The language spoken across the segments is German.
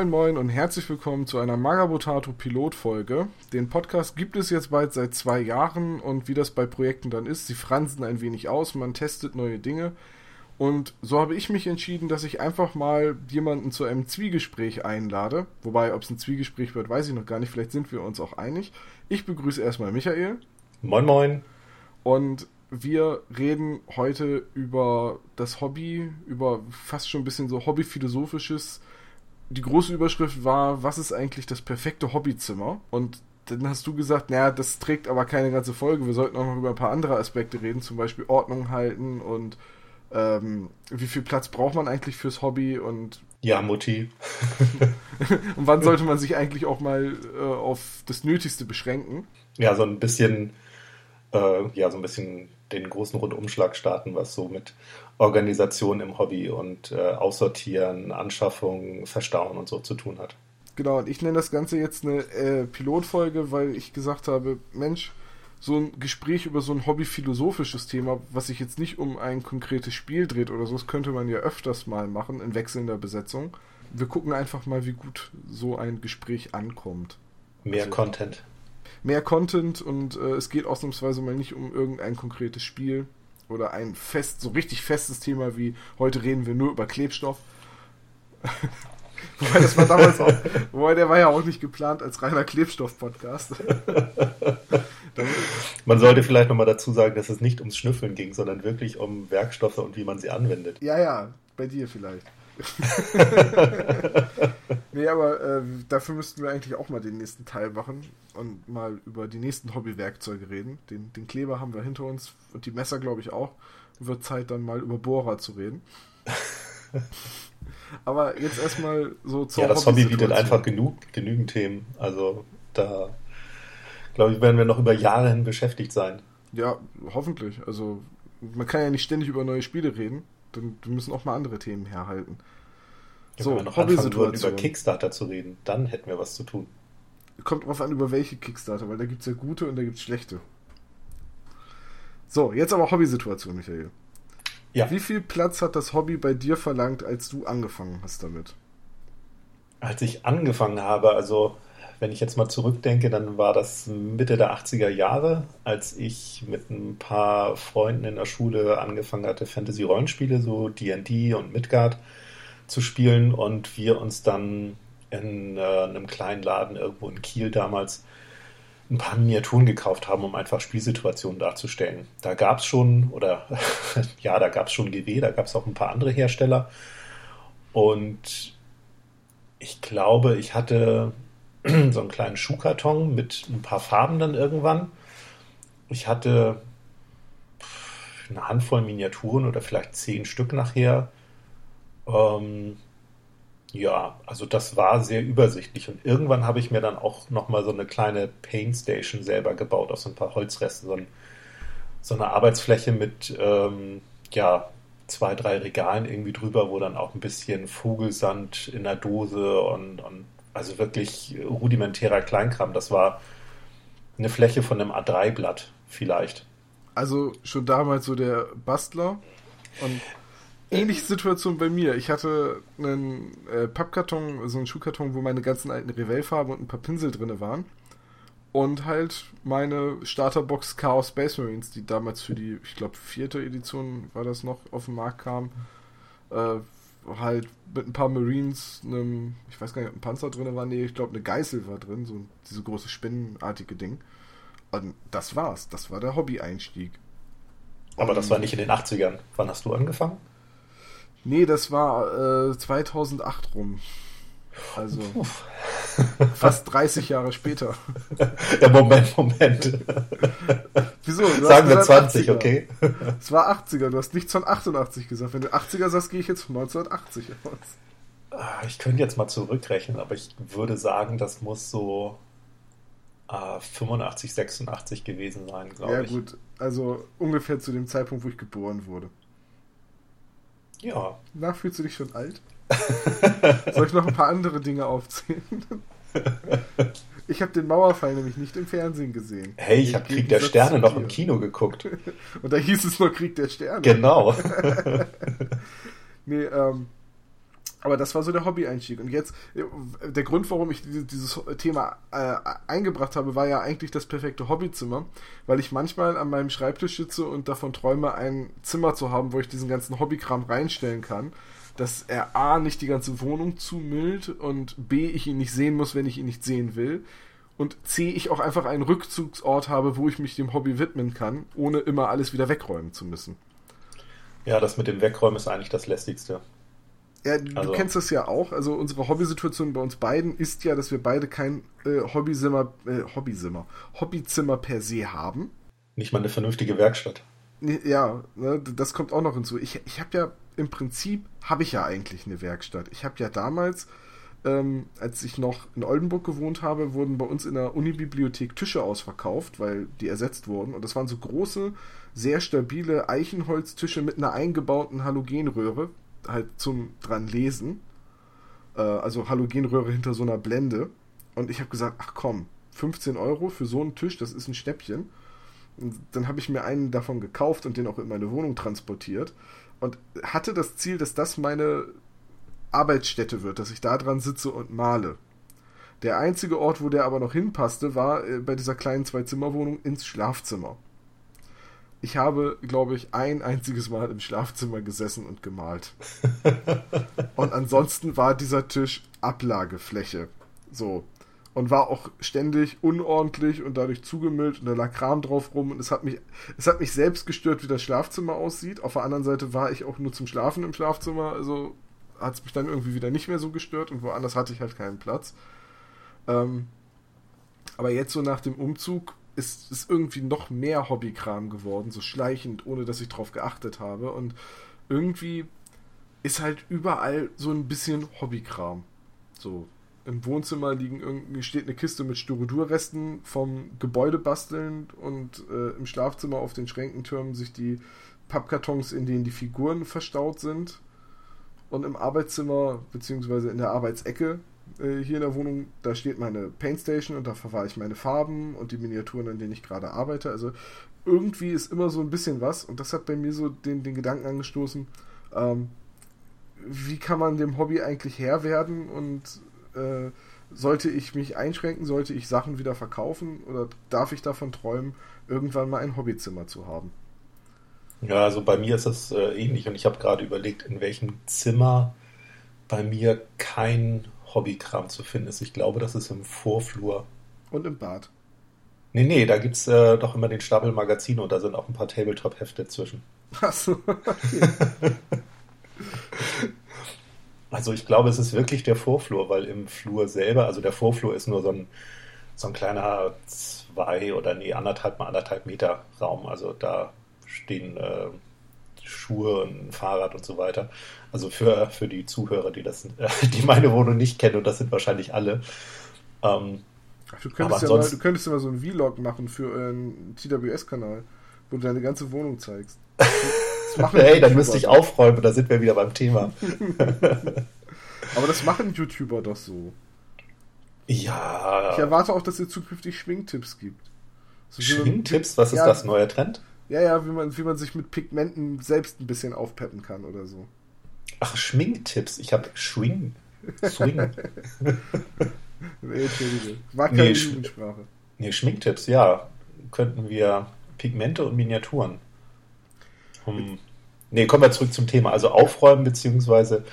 Moin Moin und herzlich willkommen zu einer Magabotato Pilotfolge. Den Podcast gibt es jetzt bald seit zwei Jahren und wie das bei Projekten dann ist, sie fransen ein wenig aus, man testet neue Dinge. Und so habe ich mich entschieden, dass ich einfach mal jemanden zu einem Zwiegespräch einlade. Wobei, ob es ein Zwiegespräch wird, weiß ich noch gar nicht. Vielleicht sind wir uns auch einig. Ich begrüße erstmal Michael. Moin Moin. Und wir reden heute über das Hobby, über fast schon ein bisschen so hobbyphilosophisches. Die große Überschrift war, was ist eigentlich das perfekte Hobbyzimmer? Und dann hast du gesagt, naja, das trägt aber keine ganze Folge. Wir sollten auch noch über ein paar andere Aspekte reden, zum Beispiel Ordnung halten und ähm, wie viel Platz braucht man eigentlich fürs Hobby und ja, Mutti. und wann sollte man sich eigentlich auch mal äh, auf das Nötigste beschränken? Ja, so ein bisschen, äh, ja, so ein bisschen den großen Rundumschlag starten, was so mit Organisation im Hobby und äh, Aussortieren, Anschaffung, Verstauen und so zu tun hat. Genau, und ich nenne das Ganze jetzt eine äh, Pilotfolge, weil ich gesagt habe, Mensch, so ein Gespräch über so ein hobbyphilosophisches Thema, was sich jetzt nicht um ein konkretes Spiel dreht oder so, das könnte man ja öfters mal machen in wechselnder Besetzung. Wir gucken einfach mal, wie gut so ein Gespräch ankommt. Mehr also, Content mehr Content und äh, es geht ausnahmsweise mal nicht um irgendein konkretes Spiel oder ein fest, so richtig festes Thema wie heute reden wir nur über Klebstoff. wobei das war damals auch, wobei der war ja auch nicht geplant als reiner Klebstoff-Podcast. man sollte vielleicht nochmal dazu sagen, dass es nicht ums Schnüffeln ging, sondern wirklich um Werkstoffe und wie man sie anwendet. Ja, ja, bei dir vielleicht. nee, aber äh, dafür müssten wir eigentlich auch mal den nächsten Teil machen und mal über die nächsten Hobbywerkzeuge reden. Den, den Kleber haben wir hinter uns und die Messer, glaube ich, auch. Wird Zeit, dann mal über Bohrer zu reden. aber jetzt erstmal so zur Ja, das Hobby bietet einfach genug, genügend Themen. Also da, glaube ich, werden wir noch über Jahre hin beschäftigt sein. Ja, hoffentlich. Also man kann ja nicht ständig über neue Spiele reden. Dann müssen auch mal andere Themen herhalten. Ja, so, noch anfangen über Kickstarter zu reden, dann hätten wir was zu tun. Kommt drauf an, über welche Kickstarter, weil da gibt es ja gute und da gibt es schlechte. So, jetzt aber Hobbysituation, Michael. Ja. Wie viel Platz hat das Hobby bei dir verlangt, als du angefangen hast damit? Als ich angefangen habe, also wenn ich jetzt mal zurückdenke, dann war das Mitte der 80er Jahre, als ich mit ein paar Freunden in der Schule angefangen hatte, Fantasy-Rollenspiele, so D&D und Midgard zu spielen und wir uns dann in äh, einem kleinen Laden irgendwo in Kiel damals ein paar Miniaturen gekauft haben, um einfach Spielsituationen darzustellen. Da gab es schon, oder ja, da gab es schon GW, da gab es auch ein paar andere Hersteller. Und ich glaube, ich hatte so einen kleinen Schuhkarton mit ein paar Farben dann irgendwann. Ich hatte eine Handvoll Miniaturen oder vielleicht zehn Stück nachher. Ähm, ja, also das war sehr übersichtlich. Und irgendwann habe ich mir dann auch nochmal so eine kleine Paint Station selber gebaut aus ein paar Holzresten. So, ein, so eine Arbeitsfläche mit ähm, ja, zwei, drei Regalen irgendwie drüber, wo dann auch ein bisschen Vogelsand in der Dose und, und also wirklich rudimentärer Kleinkram. Das war eine Fläche von einem A3-Blatt vielleicht. Also schon damals so der Bastler und ähnliche Situation bei mir. Ich hatte einen äh, Pappkarton, so einen Schuhkarton, wo meine ganzen alten Revell-Farben und ein paar Pinsel drin waren. Und halt meine Starterbox Chaos Space Marines, die damals für die, ich glaube, vierte Edition war das noch, auf den Markt kam. Äh, halt mit ein paar Marines, einem, ich weiß gar nicht, ob ein Panzer drin war, nee, ich glaube, eine Geißel war drin, so diese große spinnenartige Ding. Und das war's. Das war der Hobby-Einstieg. Aber das war nicht in den 80ern. Wann hast du angefangen? Nee, das war äh, 2008 rum. Also fast 30 Jahre später. Ja, Moment, Moment. Wieso? Sagen wir 20, 80er. okay? Es war 80er, du hast nichts von 88 gesagt. Wenn du 80er sagst, gehe ich jetzt von 1980 aus. Ah, ich könnte jetzt mal zurückrechnen, aber ich würde sagen, das muss so äh, 85, 86 gewesen sein, glaube ja, ich. Ja, gut. Also ungefähr zu dem Zeitpunkt, wo ich geboren wurde. Ja. Na, fühlst du dich schon alt? Soll ich noch ein paar andere Dinge aufzählen? Ich habe den Mauerfall nämlich nicht im Fernsehen gesehen. Hey, ich habe Krieg der Sterne noch im Kino geguckt. Und da hieß es nur Krieg der Sterne. Genau. nee, ähm, Aber das war so der Hobby-Einstieg. Und jetzt, äh, der Grund, warum ich dieses Thema äh, eingebracht habe, war ja eigentlich das perfekte Hobbyzimmer, weil ich manchmal an meinem Schreibtisch sitze und davon träume, ein Zimmer zu haben, wo ich diesen ganzen Hobbykram reinstellen kann, dass er A, nicht die ganze Wohnung zumüllt und B, ich ihn nicht sehen muss, wenn ich ihn nicht sehen will. Und C, ich auch einfach einen Rückzugsort habe, wo ich mich dem Hobby widmen kann, ohne immer alles wieder wegräumen zu müssen. Ja, das mit dem Wegräumen ist eigentlich das Lästigste. Ja, du also. kennst das ja auch. Also unsere Hobbysituation bei uns beiden ist ja, dass wir beide kein äh, Hobbyzimmer, äh, Hobbyzimmer, Hobbyzimmer per se haben. Nicht mal eine vernünftige Werkstatt. Ja, ne, das kommt auch noch hinzu. Ich, ich habe ja im Prinzip habe ich ja eigentlich eine Werkstatt. Ich habe ja damals, ähm, als ich noch in Oldenburg gewohnt habe, wurden bei uns in der Unibibliothek Tische ausverkauft, weil die ersetzt wurden. Und das waren so große, sehr stabile Eichenholztische mit einer eingebauten Halogenröhre, halt zum dran lesen. Äh, also Halogenröhre hinter so einer Blende. Und ich habe gesagt, ach komm, 15 Euro für so einen Tisch, das ist ein Schnäppchen. Und dann habe ich mir einen davon gekauft und den auch in meine Wohnung transportiert. Und hatte das Ziel, dass das meine Arbeitsstätte wird, dass ich da dran sitze und male. Der einzige Ort, wo der aber noch hinpasste, war äh, bei dieser kleinen Zwei-Zimmer-Wohnung ins Schlafzimmer ich habe, glaube ich, ein einziges Mal im Schlafzimmer gesessen und gemalt. und ansonsten war dieser Tisch Ablagefläche. So. Und war auch ständig unordentlich und dadurch zugemüllt und da lag Kram drauf rum und es hat mich, es hat mich selbst gestört, wie das Schlafzimmer aussieht. Auf der anderen Seite war ich auch nur zum Schlafen im Schlafzimmer, also hat es mich dann irgendwie wieder nicht mehr so gestört und woanders hatte ich halt keinen Platz. Ähm, aber jetzt so nach dem Umzug ist es irgendwie noch mehr Hobbykram geworden, so schleichend, ohne dass ich drauf geachtet habe. Und irgendwie ist halt überall so ein bisschen Hobbykram. So, im Wohnzimmer liegen steht eine Kiste mit Styrodurresten vom Gebäude basteln und äh, im Schlafzimmer auf den Schränken türmen sich die Pappkartons, in denen die Figuren verstaut sind. Und im Arbeitszimmer, beziehungsweise in der Arbeitsecke, äh, hier in der Wohnung, da steht meine Paintstation und da verwahre ich meine Farben und die Miniaturen, an denen ich gerade arbeite. Also irgendwie ist immer so ein bisschen was und das hat bei mir so den, den Gedanken angestoßen, ähm, wie kann man dem Hobby eigentlich Herr werden und äh, sollte ich mich einschränken, sollte ich Sachen wieder verkaufen oder darf ich davon träumen, irgendwann mal ein Hobbyzimmer zu haben? Ja, also bei mir ist das äh, ähnlich und ich habe gerade überlegt, in welchem Zimmer bei mir kein Hobbykram zu finden ist. Ich glaube, das ist im Vorflur. Und im Bad. Nee, nee, da gibt es äh, doch immer den Stapel Magazine und da sind auch ein paar Tabletop-Hefte zwischen. Achso, okay. also ich glaube, es ist wirklich der Vorflur, weil im Flur selber, also der Vorflur ist nur so ein, so ein kleiner zwei oder nee, anderthalb mal anderthalb Meter Raum. Also da stehen äh, Schuhe und ein Fahrrad und so weiter. Also für, für die Zuhörer, die das, die meine Wohnung nicht kennen, und das sind wahrscheinlich alle. Ähm, du, könntest ja mal, du könntest ja mal so einen Vlog machen für einen TWS-Kanal, wo du deine ganze Wohnung zeigst. hey, dann müsste ich aufräumen, da sind wir wieder beim Thema. Aber das machen YouTuber doch so. Ja. Ich erwarte auch, dass ihr zukünftig Schwingtipps gibt. So Schwingtipps? Was ist ja, das, neuer Trend? Ja, ja, wie man, wie man sich mit Pigmenten selbst ein bisschen aufpeppen kann oder so. Ach, Schminktipps. Ich habe Schwing. Swing. nee, Entschuldige. War keine nee, Jugendsprache. Nee, Schminktipps, ja. Könnten wir Pigmente und Miniaturen. Um, nee, kommen wir zurück zum Thema. Also aufräumen beziehungsweise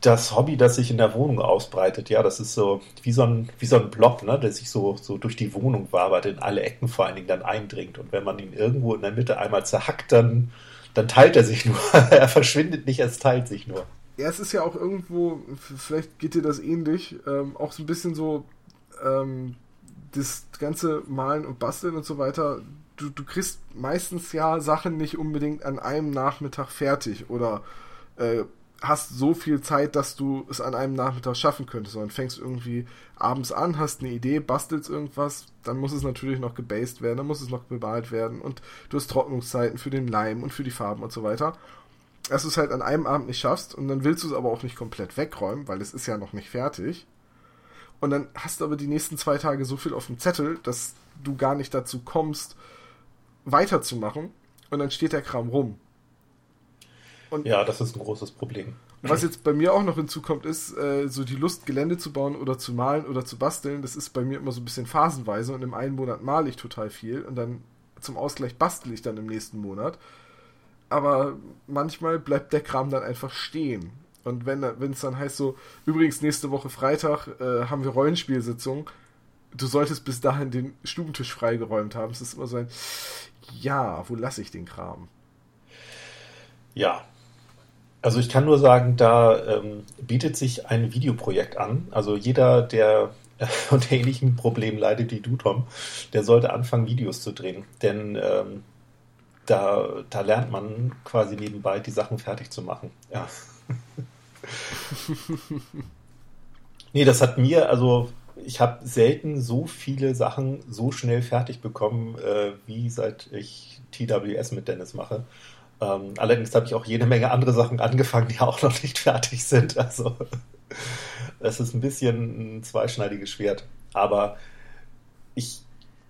das Hobby, das sich in der Wohnung ausbreitet, ja, das ist so wie so ein, wie so ein Blob, ne, der sich so, so durch die Wohnung wabert, in alle Ecken vor allen Dingen dann eindringt. Und wenn man ihn irgendwo in der Mitte einmal zerhackt, dann, dann teilt er sich nur. er verschwindet nicht, es teilt sich nur. Ja, es ist ja auch irgendwo, vielleicht geht dir das ähnlich, ähm, auch so ein bisschen so ähm, das ganze Malen und Basteln und so weiter. Du, du kriegst meistens ja Sachen nicht unbedingt an einem Nachmittag fertig oder äh, hast so viel Zeit, dass du es an einem Nachmittag schaffen könntest, sondern fängst irgendwie abends an, hast eine Idee, bastelst irgendwas, dann muss es natürlich noch gebased werden, dann muss es noch bemalt werden und du hast Trocknungszeiten für den Leim und für die Farben und so weiter. Dass du es halt an einem Abend nicht schaffst und dann willst du es aber auch nicht komplett wegräumen, weil es ist ja noch nicht fertig. Und dann hast du aber die nächsten zwei Tage so viel auf dem Zettel, dass du gar nicht dazu kommst, weiterzumachen und dann steht der Kram rum. Und, ja, das ist ein großes Problem. was jetzt bei mir auch noch hinzukommt, ist äh, so die Lust, Gelände zu bauen oder zu malen oder zu basteln. Das ist bei mir immer so ein bisschen phasenweise und im einen Monat male ich total viel und dann zum Ausgleich bastel ich dann im nächsten Monat. Aber manchmal bleibt der Kram dann einfach stehen. Und wenn es dann heißt so, übrigens nächste Woche Freitag äh, haben wir Rollenspielsitzung, du solltest bis dahin den Stubentisch freigeräumt haben. Es ist immer so ein, ja, wo lasse ich den Kram? Ja. Also ich kann nur sagen, da ähm, bietet sich ein Videoprojekt an. Also jeder, der unter ähnlichen Problemen leidet wie du, Tom, der sollte anfangen, Videos zu drehen. Denn ähm, da, da lernt man quasi nebenbei die Sachen fertig zu machen. Ja. nee, das hat mir, also ich habe selten so viele Sachen so schnell fertig bekommen, äh, wie seit ich TWS mit Dennis mache. Ähm, allerdings habe ich auch jede Menge andere Sachen angefangen, die auch noch nicht fertig sind. Also es ist ein bisschen ein zweischneidiges Schwert. Aber ich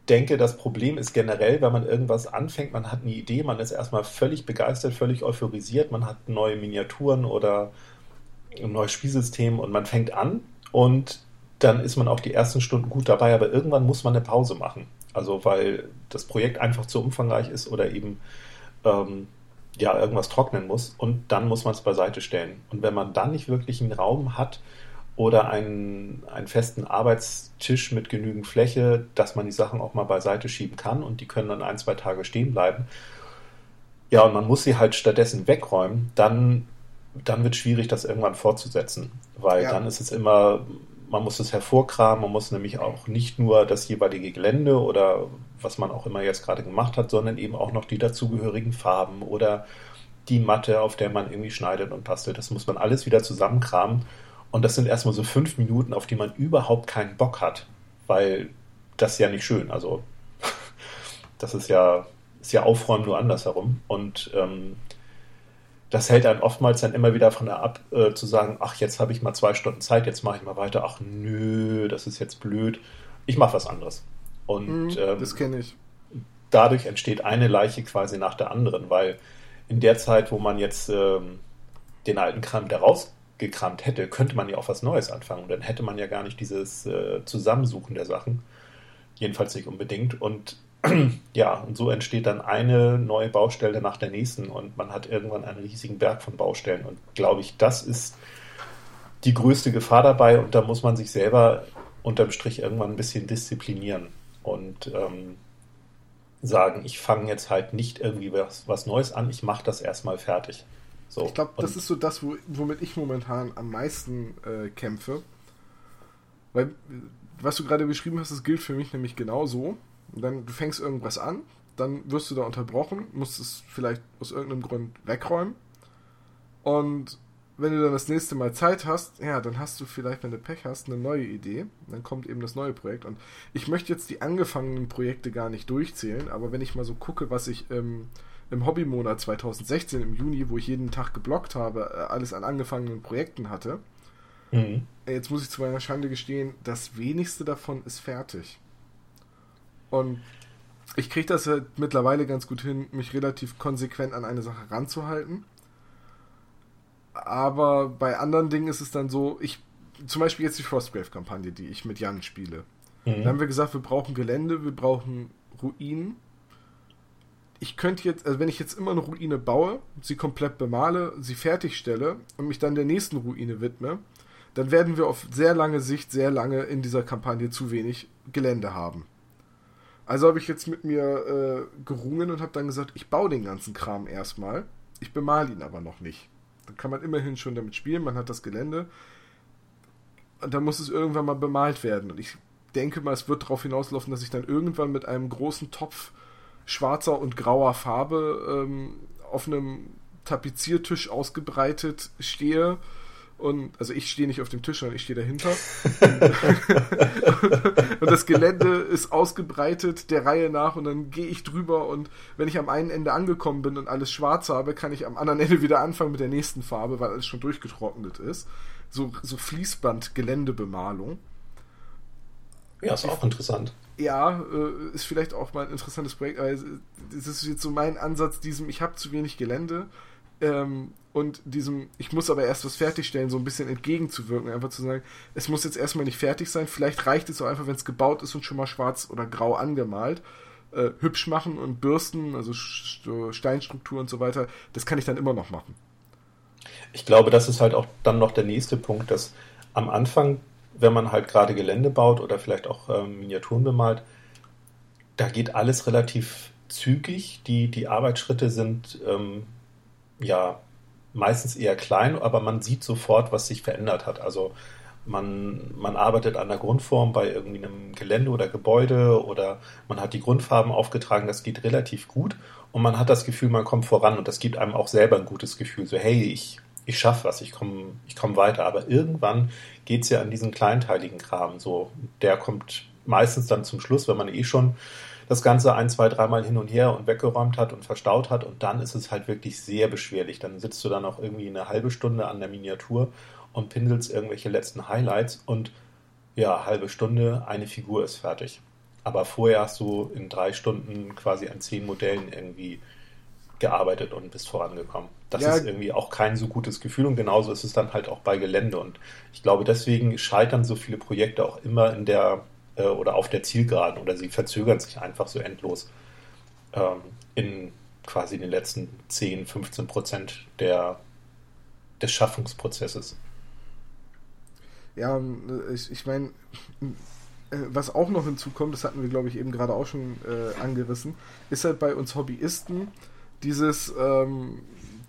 denke, das Problem ist generell, wenn man irgendwas anfängt, man hat eine Idee, man ist erstmal völlig begeistert, völlig euphorisiert, man hat neue Miniaturen oder ein neues Spielsystem und man fängt an und dann ist man auch die ersten Stunden gut dabei, aber irgendwann muss man eine Pause machen. Also weil das Projekt einfach zu umfangreich ist oder eben ähm, ja irgendwas trocknen muss und dann muss man es beiseite stellen. Und wenn man dann nicht wirklich einen Raum hat oder einen, einen festen Arbeitstisch mit genügend Fläche, dass man die Sachen auch mal beiseite schieben kann und die können dann ein, zwei Tage stehen bleiben. Ja, und man muss sie halt stattdessen wegräumen, dann, dann wird es schwierig, das irgendwann fortzusetzen. Weil ja. dann ist es immer, man muss es hervorkramen, man muss nämlich auch nicht nur das jeweilige Gelände oder was man auch immer jetzt gerade gemacht hat, sondern eben auch noch die dazugehörigen Farben oder die Matte, auf der man irgendwie schneidet und bastelt. Das muss man alles wieder zusammenkramen. Und das sind erstmal so fünf Minuten, auf die man überhaupt keinen Bock hat, weil das ist ja nicht schön. Also das ist ja, ist ja Aufräumen nur andersherum. Und ähm, das hält einen oftmals dann immer wieder von ab, äh, zu sagen, ach, jetzt habe ich mal zwei Stunden Zeit, jetzt mache ich mal weiter. Ach nö, das ist jetzt blöd. Ich mache was anderes. Und mhm, ähm, das kenne ich. Dadurch entsteht eine Leiche quasi nach der anderen, weil in der Zeit, wo man jetzt ähm, den alten Kram da rausgekramt hätte, könnte man ja auch was Neues anfangen. Und dann hätte man ja gar nicht dieses äh, Zusammensuchen der Sachen. Jedenfalls nicht unbedingt. Und ja, und so entsteht dann eine neue Baustelle nach der nächsten und man hat irgendwann einen riesigen Berg von Baustellen. Und glaube ich, das ist die größte Gefahr dabei und da muss man sich selber unterm Strich irgendwann ein bisschen disziplinieren und ähm, sagen, ich fange jetzt halt nicht irgendwie was, was Neues an, ich mache das erstmal fertig. So. Ich glaube, das ist so das, wo, womit ich momentan am meisten äh, kämpfe. Weil, was du gerade beschrieben hast, das gilt für mich nämlich genauso. Und dann du fängst irgendwas an, dann wirst du da unterbrochen, musst es vielleicht aus irgendeinem Grund wegräumen. Und wenn du dann das nächste Mal Zeit hast, ja, dann hast du vielleicht, wenn du Pech hast, eine neue Idee. Dann kommt eben das neue Projekt. Und ich möchte jetzt die angefangenen Projekte gar nicht durchzählen, aber wenn ich mal so gucke, was ich ähm, im Hobbymonat 2016 im Juni, wo ich jeden Tag geblockt habe, äh, alles an angefangenen Projekten hatte, mhm. jetzt muss ich zu meiner Schande gestehen, das wenigste davon ist fertig. Und ich kriege das halt mittlerweile ganz gut hin, mich relativ konsequent an eine Sache ranzuhalten. Aber bei anderen Dingen ist es dann so, ich, zum Beispiel jetzt die Frostgrave-Kampagne, die ich mit Jan spiele. Mhm. Da haben wir gesagt, wir brauchen Gelände, wir brauchen Ruinen. Ich könnte jetzt, also wenn ich jetzt immer eine Ruine baue, sie komplett bemale, sie fertigstelle und mich dann der nächsten Ruine widme, dann werden wir auf sehr lange Sicht, sehr lange in dieser Kampagne zu wenig Gelände haben. Also habe ich jetzt mit mir äh, gerungen und habe dann gesagt, ich baue den ganzen Kram erstmal. Ich bemal ihn aber noch nicht. Dann kann man immerhin schon damit spielen, man hat das Gelände. Und dann muss es irgendwann mal bemalt werden. Und ich denke mal, es wird darauf hinauslaufen, dass ich dann irgendwann mit einem großen Topf schwarzer und grauer Farbe ähm, auf einem Tapeziertisch ausgebreitet stehe und also ich stehe nicht auf dem Tisch, sondern ich stehe dahinter. und das Gelände ist ausgebreitet der Reihe nach und dann gehe ich drüber und wenn ich am einen Ende angekommen bin und alles schwarz habe, kann ich am anderen Ende wieder anfangen mit der nächsten Farbe, weil alles schon durchgetrocknet ist. So, so Fließband-Geländebemalung. Ja, ist auch interessant. Ja, äh, ist vielleicht auch mal ein interessantes Projekt. Also, das ist jetzt so mein Ansatz, diesem, ich habe zu wenig Gelände ähm, und diesem, ich muss aber erst was fertigstellen, so ein bisschen entgegenzuwirken. Einfach zu sagen, es muss jetzt erstmal nicht fertig sein. Vielleicht reicht es auch einfach, wenn es gebaut ist und schon mal schwarz oder grau angemalt. Äh, hübsch machen und bürsten, also Steinstruktur und so weiter, das kann ich dann immer noch machen. Ich glaube, das ist halt auch dann noch der nächste Punkt, dass am Anfang, wenn man halt gerade Gelände baut oder vielleicht auch ähm, Miniaturen bemalt, da geht alles relativ zügig. Die, die Arbeitsschritte sind ähm, ja meistens eher klein, aber man sieht sofort, was sich verändert hat. Also man, man arbeitet an der Grundform bei irgendwie einem Gelände oder Gebäude oder man hat die Grundfarben aufgetragen, das geht relativ gut und man hat das Gefühl, man kommt voran und das gibt einem auch selber ein gutes Gefühl. So, hey, ich, ich schaffe was, ich komme ich komm weiter. Aber irgendwann geht es ja an diesen kleinteiligen Kram. So, der kommt meistens dann zum Schluss, wenn man eh schon das Ganze ein, zwei, dreimal hin und her und weggeräumt hat und verstaut hat und dann ist es halt wirklich sehr beschwerlich. Dann sitzt du dann auch irgendwie eine halbe Stunde an der Miniatur und pinselst irgendwelche letzten Highlights und ja, halbe Stunde, eine Figur ist fertig. Aber vorher hast du in drei Stunden quasi an zehn Modellen irgendwie gearbeitet und bist vorangekommen. Das ja. ist irgendwie auch kein so gutes Gefühl und genauso ist es dann halt auch bei Gelände. Und ich glaube, deswegen scheitern so viele Projekte auch immer in der äh, oder auf der Zielgeraden oder sie verzögern sich einfach so endlos ähm, in quasi den letzten 10, 15 Prozent der, des Schaffungsprozesses. Ja, ich, ich meine, äh, was auch noch hinzukommt, das hatten wir, glaube ich, eben gerade auch schon äh, angerissen, ist halt bei uns Hobbyisten dieses, ähm,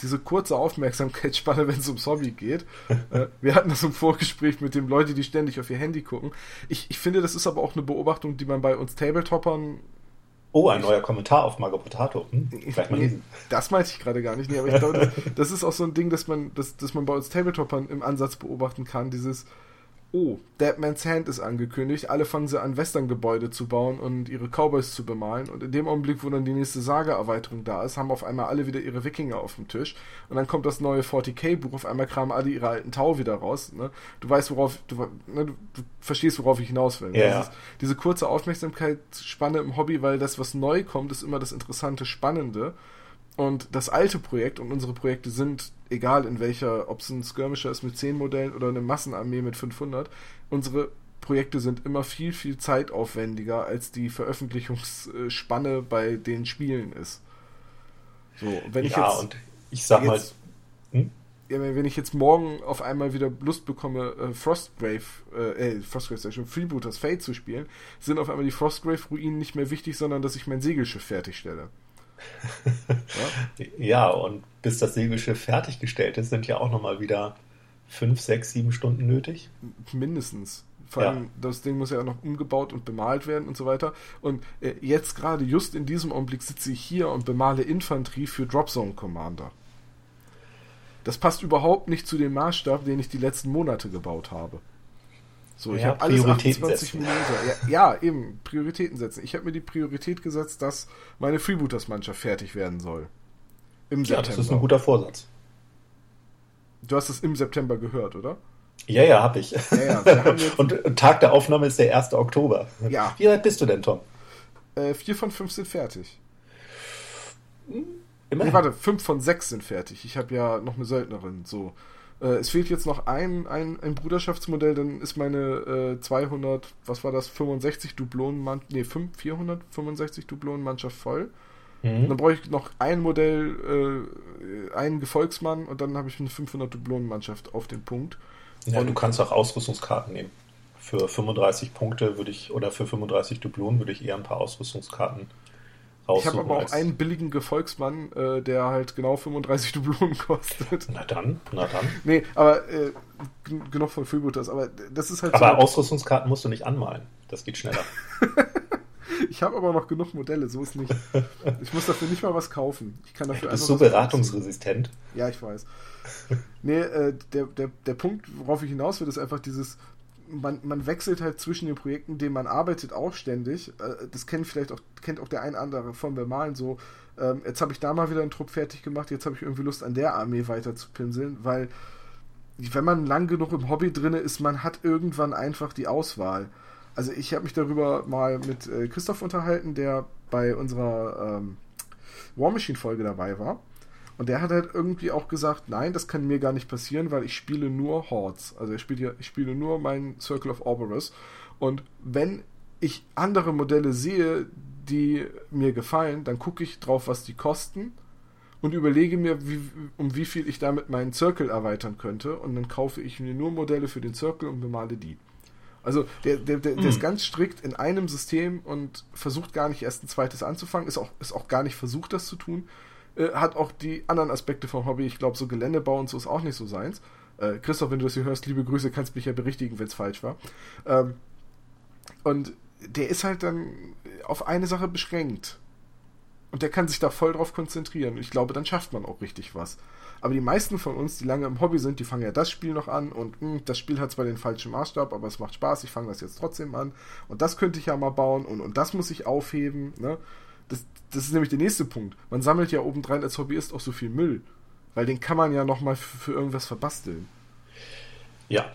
diese kurze Aufmerksamkeitsspanne, wenn es ums Hobby geht. äh, wir hatten das im Vorgespräch mit den Leuten, die ständig auf ihr Handy gucken. Ich, ich finde, das ist aber auch eine Beobachtung, die man bei uns Tabletoppern Oh, ein neuer Kommentar auf Margot Potato. Hm? Vielleicht mal lesen. Das meinte ich gerade gar nicht. Nee, aber ich glaube, das ist auch so ein Ding, dass man, dass, dass man bei uns Tabletoppern im Ansatz beobachten kann. Dieses, oh, Deadman's Hand ist angekündigt, alle fangen sie an, Western-Gebäude zu bauen und ihre Cowboys zu bemalen. Und in dem Augenblick, wo dann die nächste Saga-Erweiterung da ist, haben auf einmal alle wieder ihre Wikinger auf dem Tisch. Und dann kommt das neue 40k-Buch, auf einmal kramen alle ihre alten Tau wieder raus. Ne? Du weißt, worauf, du, ne, du, verstehst, worauf ich hinaus will. Ne? Ja. Ist, diese kurze Aufmerksamkeitsspanne im Hobby, weil das, was neu kommt, ist immer das Interessante, Spannende. Und das alte Projekt und unsere Projekte sind, egal in welcher, ob es ein Skirmisher ist mit 10 Modellen oder eine Massenarmee mit 500, unsere Projekte sind immer viel, viel zeitaufwendiger, als die Veröffentlichungsspanne bei den Spielen ist. So, wenn ich ja, jetzt, und ich sag mal, hm? ja, wenn ich jetzt morgen auf einmal wieder Lust bekomme, äh, Frostgrave, äh, äh Frostgrave ist ja schon Freebooters Fate zu spielen, sind auf einmal die Frostgrave-Ruinen nicht mehr wichtig, sondern dass ich mein Segelschiff fertigstelle ja? ja, und bis das Segelschiff fertiggestellt ist, sind ja auch nochmal wieder fünf, sechs, sieben Stunden nötig. Mindestens. Vor allem, ja. das Ding muss ja auch noch umgebaut und bemalt werden und so weiter. Und äh, jetzt gerade, just in diesem Augenblick, sitze ich hier und bemale Infanterie für Dropzone Commander. Das passt überhaupt nicht zu dem Maßstab, den ich die letzten Monate gebaut habe. So, ich ja, habe alles 28 Minuten. Ja, ja, eben, Prioritäten setzen. Ich habe mir die Priorität gesetzt, dass meine Freebooters-Mannschaft fertig werden soll. Im ja, September. das ist ein guter Vorsatz. Du hast es im September gehört, oder? Ja, ja, habe ich. Ja, ja, und Tag der Aufnahme ist der 1. Oktober. Ja. Wie weit bist du denn, Tom? Äh, vier von fünf sind fertig. Hm, immerhin. Nee, warte, fünf von sechs sind fertig. Ich habe ja noch eine Söldnerin, so. Äh, es fehlt jetzt noch ein, ein, ein Bruderschaftsmodell, dann ist meine äh, 200, was war das, 65 Dublonenmannschaft, nee, 5, 465 Dublonenmannschaft voll. Mhm. Dann brauche ich noch ein Modell, äh, einen Gefolgsmann und dann habe ich eine 500 Dublonenmannschaft auf den Punkt. Ja, und du kannst auch Ausrüstungskarten nehmen. Für 35 Punkte würde ich, oder für 35 Dublonen würde ich eher ein paar Ausrüstungskarten ich habe aber auch einen billigen Gefolgsmann, äh, der halt genau 35 Dublonen kostet. Na dann, na dann. nee, aber äh, genug von Freebooters, aber das ist halt Aber so Ausrüstungskarten musst du nicht anmalen. Das geht schneller. ich habe aber noch genug Modelle, so ist nicht. Ich muss dafür nicht mal was kaufen. Ich kann dafür du bist so beratungsresistent. Ja, ich weiß. nee, äh, der, der, der Punkt, worauf ich hinaus will, ist einfach dieses man, man wechselt halt zwischen den Projekten, denen man arbeitet, auch ständig. Äh, das kennt vielleicht auch, kennt auch der ein oder andere von Bemalen so. Ähm, jetzt habe ich da mal wieder einen Trupp fertig gemacht, jetzt habe ich irgendwie Lust, an der Armee weiter zu pinseln, weil wenn man lang genug im Hobby drin ist, man hat irgendwann einfach die Auswahl. Also ich habe mich darüber mal mit äh, Christoph unterhalten, der bei unserer ähm, War Machine Folge dabei war. Und der hat halt irgendwie auch gesagt, nein, das kann mir gar nicht passieren, weil ich spiele nur Hordes. Also ich spiele, ich spiele nur meinen Circle of Oberus. Und wenn ich andere Modelle sehe, die mir gefallen, dann gucke ich drauf, was die kosten und überlege mir, wie, um wie viel ich damit meinen Circle erweitern könnte. Und dann kaufe ich mir nur Modelle für den Circle und bemale die. Also der, der, der, der ist hm. ganz strikt in einem System und versucht gar nicht erst ein zweites anzufangen, ist auch, ist auch gar nicht versucht, das zu tun. Äh, hat auch die anderen Aspekte vom Hobby, ich glaube, so Geländebau und so ist auch nicht so seins. Äh, Christoph, wenn du das hier hörst, liebe Grüße, kannst mich ja berichtigen, wenn es falsch war. Ähm, und der ist halt dann auf eine Sache beschränkt. Und der kann sich da voll drauf konzentrieren. Ich glaube, dann schafft man auch richtig was. Aber die meisten von uns, die lange im Hobby sind, die fangen ja das Spiel noch an und mh, hm, das Spiel hat zwar den falschen Maßstab, aber es macht Spaß, ich fange das jetzt trotzdem an und das könnte ich ja mal bauen und, und das muss ich aufheben. Ne? Das, das ist nämlich der nächste Punkt. Man sammelt ja obendrein als Hobbyist auch so viel Müll, weil den kann man ja nochmal für, für irgendwas verbasteln. Ja,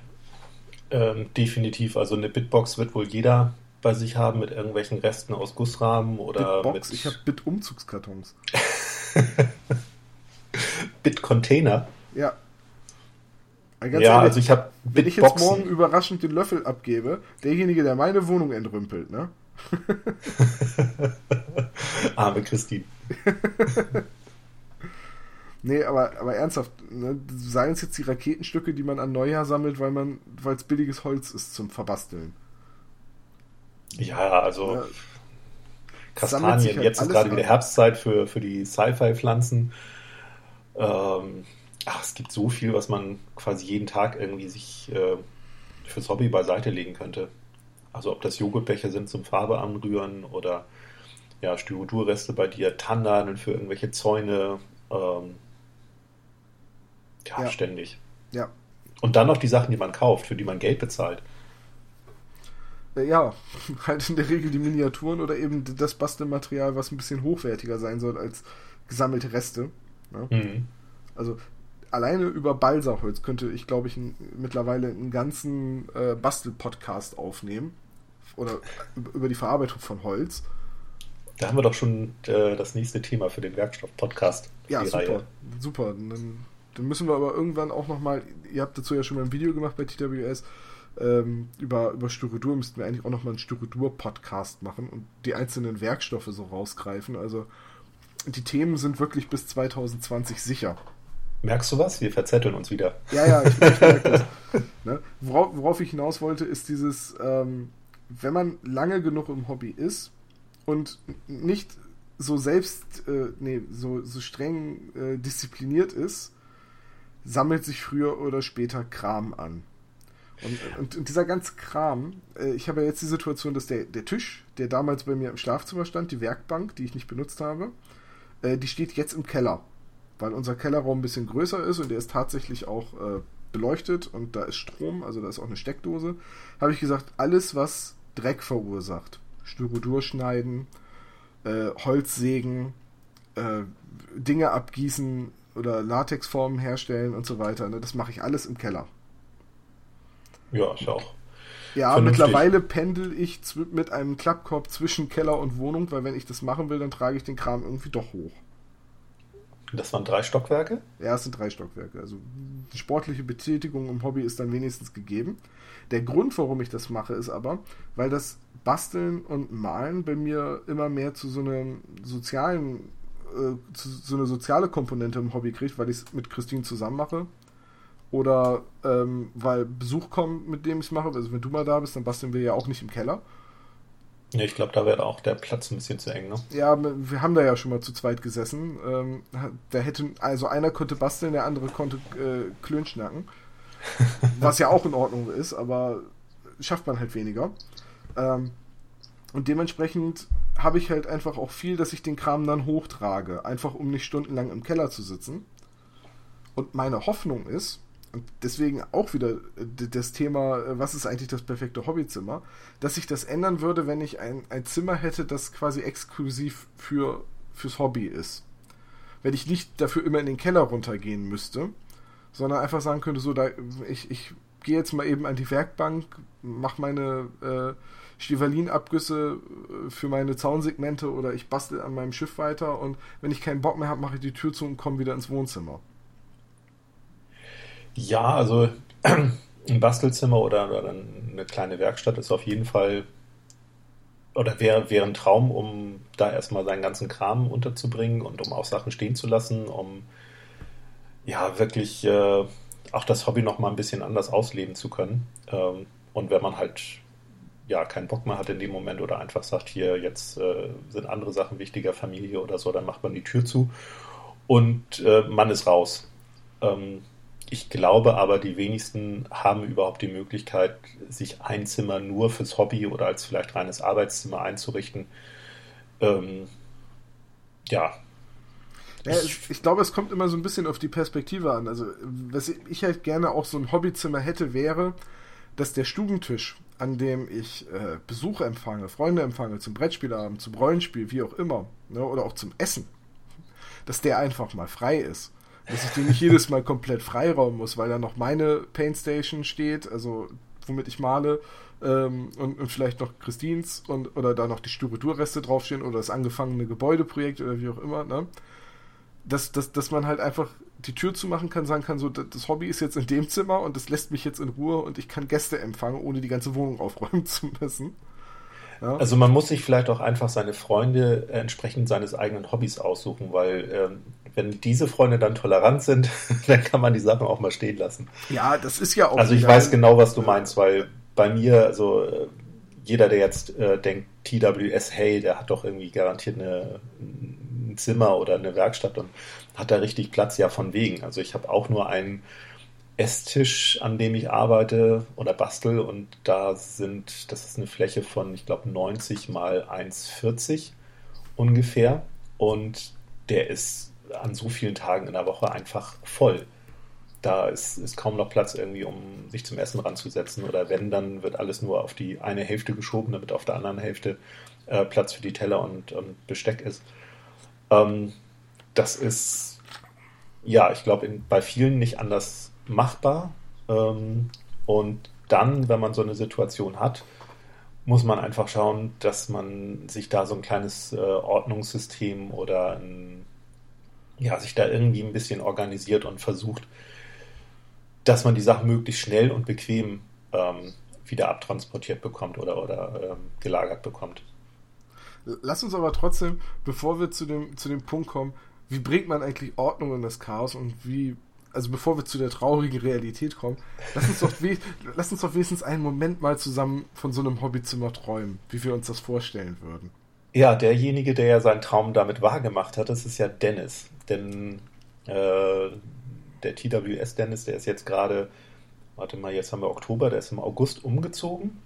ähm, definitiv. Also eine Bitbox wird wohl jeder bei sich haben mit irgendwelchen Resten aus Gussrahmen oder Bitbox? mit. Ich habe Bit-Umzugskartons. Bit-Container. Ja. Ganz ja, ehrlich, also ich habe Wenn ich jetzt morgen überraschend den Löffel abgebe, derjenige, der meine Wohnung entrümpelt, ne? Arme Christine. nee, aber, aber ernsthaft, ne? seien es jetzt die Raketenstücke, die man an Neujahr sammelt, weil man, weil es billiges Holz ist zum Verbasteln. Ja, also ja. Kastanien, halt jetzt ist gerade wieder Herbstzeit für, für die Sci-Fi-Pflanzen. Ähm, ach, es gibt so viel, was man quasi jeden Tag irgendwie sich äh, fürs Hobby beiseite legen könnte. Also ob das Joghurtbecher sind zum Farbe anrühren oder ja, Styrodurreste bei dir, Tandanen für irgendwelche Zäune. Ähm, ja, ja, ständig. Ja. Und dann noch die Sachen, die man kauft, für die man Geld bezahlt. Äh, ja, halt in der Regel die Miniaturen oder eben das Bastelmaterial, was ein bisschen hochwertiger sein soll als gesammelte Reste. Ne? Mhm. Also alleine über Balsaholz könnte ich, glaube ich, ein, mittlerweile einen ganzen äh, Bastel-Podcast aufnehmen. Oder über die Verarbeitung von Holz. Da haben wir doch schon äh, das nächste Thema für den Werkstoff-Podcast. Ja, super. Reihe. Super. Dann, dann, müssen wir aber irgendwann auch nochmal, ihr habt dazu ja schon mal ein Video gemacht bei TWS, ähm, über, über Styrodur müssten wir eigentlich auch nochmal einen Styrodur-Podcast machen und die einzelnen Werkstoffe so rausgreifen. Also die Themen sind wirklich bis 2020 sicher. Merkst du was? Wir verzetteln uns wieder. Ja, ja, ich, ich merke das. Ne? Worauf, worauf, ich hinaus wollte, ist dieses, ähm, wenn man lange genug im Hobby ist und nicht so selbst, äh, nee, so, so streng äh, diszipliniert ist, sammelt sich früher oder später Kram an. Und, und, und, dieser ganze Kram, äh, ich habe ja jetzt die Situation, dass der, der Tisch, der damals bei mir im Schlafzimmer stand, die Werkbank, die ich nicht benutzt habe, äh, die steht jetzt im Keller, weil unser Kellerraum ein bisschen größer ist und der ist tatsächlich auch äh, beleuchtet und da ist Strom, also da ist auch eine Steckdose. Habe ich gesagt, alles, was Dreck verursacht, Styrodur schneiden, äh, Holz sägen, äh, Dinge abgießen oder Latexformen herstellen und so weiter, ne, das mache ich alles im Keller. Ja, ich auch. Ja, Vernünftig. mittlerweile pendel ich mit einem Klappkorb zwischen Keller und Wohnung, weil wenn ich das machen will, dann trage ich den Kram irgendwie doch hoch. Das waren drei Stockwerke? Ja, es sind drei Stockwerke. Also die sportliche Betätigung im Hobby ist dann wenigstens gegeben. Der Grund, warum ich das mache, ist aber, weil das Basteln und Malen bei mir immer mehr zu so einem sozialen, äh, zu, so eine soziale Komponente im Hobby kriegt, weil ich es mit Christine zusammen mache oder ähm, weil Besuch kommt, mit dem ich es mache. Also wenn du mal da bist, dann basteln wir ja auch nicht im Keller. Ja, ich glaube, da wäre auch der Platz ein bisschen zu eng, ne? Ja, wir haben da ja schon mal zu zweit gesessen. Ähm, da hätte, also einer konnte basteln, der andere konnte äh, Klön schnacken. was ja auch in Ordnung ist, aber schafft man halt weniger. Ähm, und dementsprechend habe ich halt einfach auch viel, dass ich den Kram dann hochtrage, einfach um nicht stundenlang im Keller zu sitzen. Und meine Hoffnung ist, und deswegen auch wieder äh, das Thema, äh, was ist eigentlich das perfekte Hobbyzimmer, dass sich das ändern würde, wenn ich ein, ein Zimmer hätte, das quasi exklusiv für, fürs Hobby ist. Wenn ich nicht dafür immer in den Keller runtergehen müsste, sondern einfach sagen könnte, so, da, ich, ich gehe jetzt mal eben an die Werkbank, mache meine äh, Stivalin-Abgüsse äh, für meine Zaunsegmente oder ich bastel an meinem Schiff weiter und wenn ich keinen Bock mehr habe, mache ich die Tür zu und komme wieder ins Wohnzimmer. Ja, also ein Bastelzimmer oder, oder eine kleine Werkstatt ist auf jeden Fall oder wäre, wäre ein Traum, um da erstmal seinen ganzen Kram unterzubringen und um auch Sachen stehen zu lassen, um ja wirklich äh, auch das Hobby noch mal ein bisschen anders ausleben zu können. Ähm, und wenn man halt ja keinen Bock mehr hat in dem Moment oder einfach sagt, hier jetzt äh, sind andere Sachen wichtiger, Familie oder so, dann macht man die Tür zu und äh, man ist raus. Ähm, ich glaube aber, die wenigsten haben überhaupt die Möglichkeit, sich ein Zimmer nur fürs Hobby oder als vielleicht reines Arbeitszimmer einzurichten. Ähm, ja. ja ich, ich, glaube, es kommt immer so ein bisschen auf die Perspektive an. Also, was ich halt gerne auch so ein Hobbyzimmer hätte, wäre, dass der Stubentisch, an dem ich äh, Besuch empfange, Freunde empfange, zum Brettspielabend, zum Rollenspiel, wie auch immer, ne, oder auch zum Essen, dass der einfach mal frei ist dass ich den nicht jedes Mal komplett freiräumen muss, weil da noch meine Paintstation steht, also womit ich male, ähm, und, und, vielleicht noch Christins und oder da noch die Styrodur-Reste draufstehen oder das angefangene Gebäudeprojekt oder wie auch immer, ne? Dass, dass, dass man halt einfach die Tür zumachen kann, sagen kann, so, das Hobby ist jetzt in dem Zimmer und das lässt mich jetzt in Ruhe und ich kann Gäste empfangen, ohne die ganze Wohnung aufräumen zu müssen. Ja. Also man muss sich vielleicht auch einfach seine Freunde entsprechend seines eigenen Hobbys aussuchen, weil ähm, wenn diese Freunde dann tolerant sind, dann kann man die Sachen auch mal stehen lassen. Ja, das ist ja auch. Also ich weiß genau, was du meinst, weil bei mir, also äh, jeder, der jetzt äh, denkt, TWS, hey, der hat doch irgendwie garantiert eine, ein Zimmer oder eine Werkstatt und hat da richtig Platz, ja von wegen. Also ich habe auch nur einen Esstisch, an dem ich arbeite oder bastel und da sind, das ist eine Fläche von, ich glaube, 90 mal 1,40 ungefähr und der ist an so vielen Tagen in der Woche einfach voll. Da ist, ist kaum noch Platz irgendwie, um sich zum Essen ranzusetzen oder wenn, dann wird alles nur auf die eine Hälfte geschoben, damit auf der anderen Hälfte äh, Platz für die Teller und, und Besteck ist. Ähm, das ist, ja, ich glaube, bei vielen nicht anders machbar. Ähm, und dann, wenn man so eine Situation hat, muss man einfach schauen, dass man sich da so ein kleines äh, Ordnungssystem oder ein, ja, sich da irgendwie ein bisschen organisiert und versucht, dass man die Sachen möglichst schnell und bequem ähm, wieder abtransportiert bekommt oder, oder ähm, gelagert bekommt. Lass uns aber trotzdem, bevor wir zu dem, zu dem Punkt kommen, wie bringt man eigentlich Ordnung in das Chaos und wie also bevor wir zu der traurigen Realität kommen, lass uns doch, lass uns doch wenigstens einen Moment mal zusammen von so einem Hobbyzimmer träumen, wie wir uns das vorstellen würden. Ja, derjenige, der ja seinen Traum damit wahrgemacht hat, das ist ja Dennis. Denn äh, der TWS Dennis, der ist jetzt gerade, warte mal, jetzt haben wir Oktober, der ist im August umgezogen,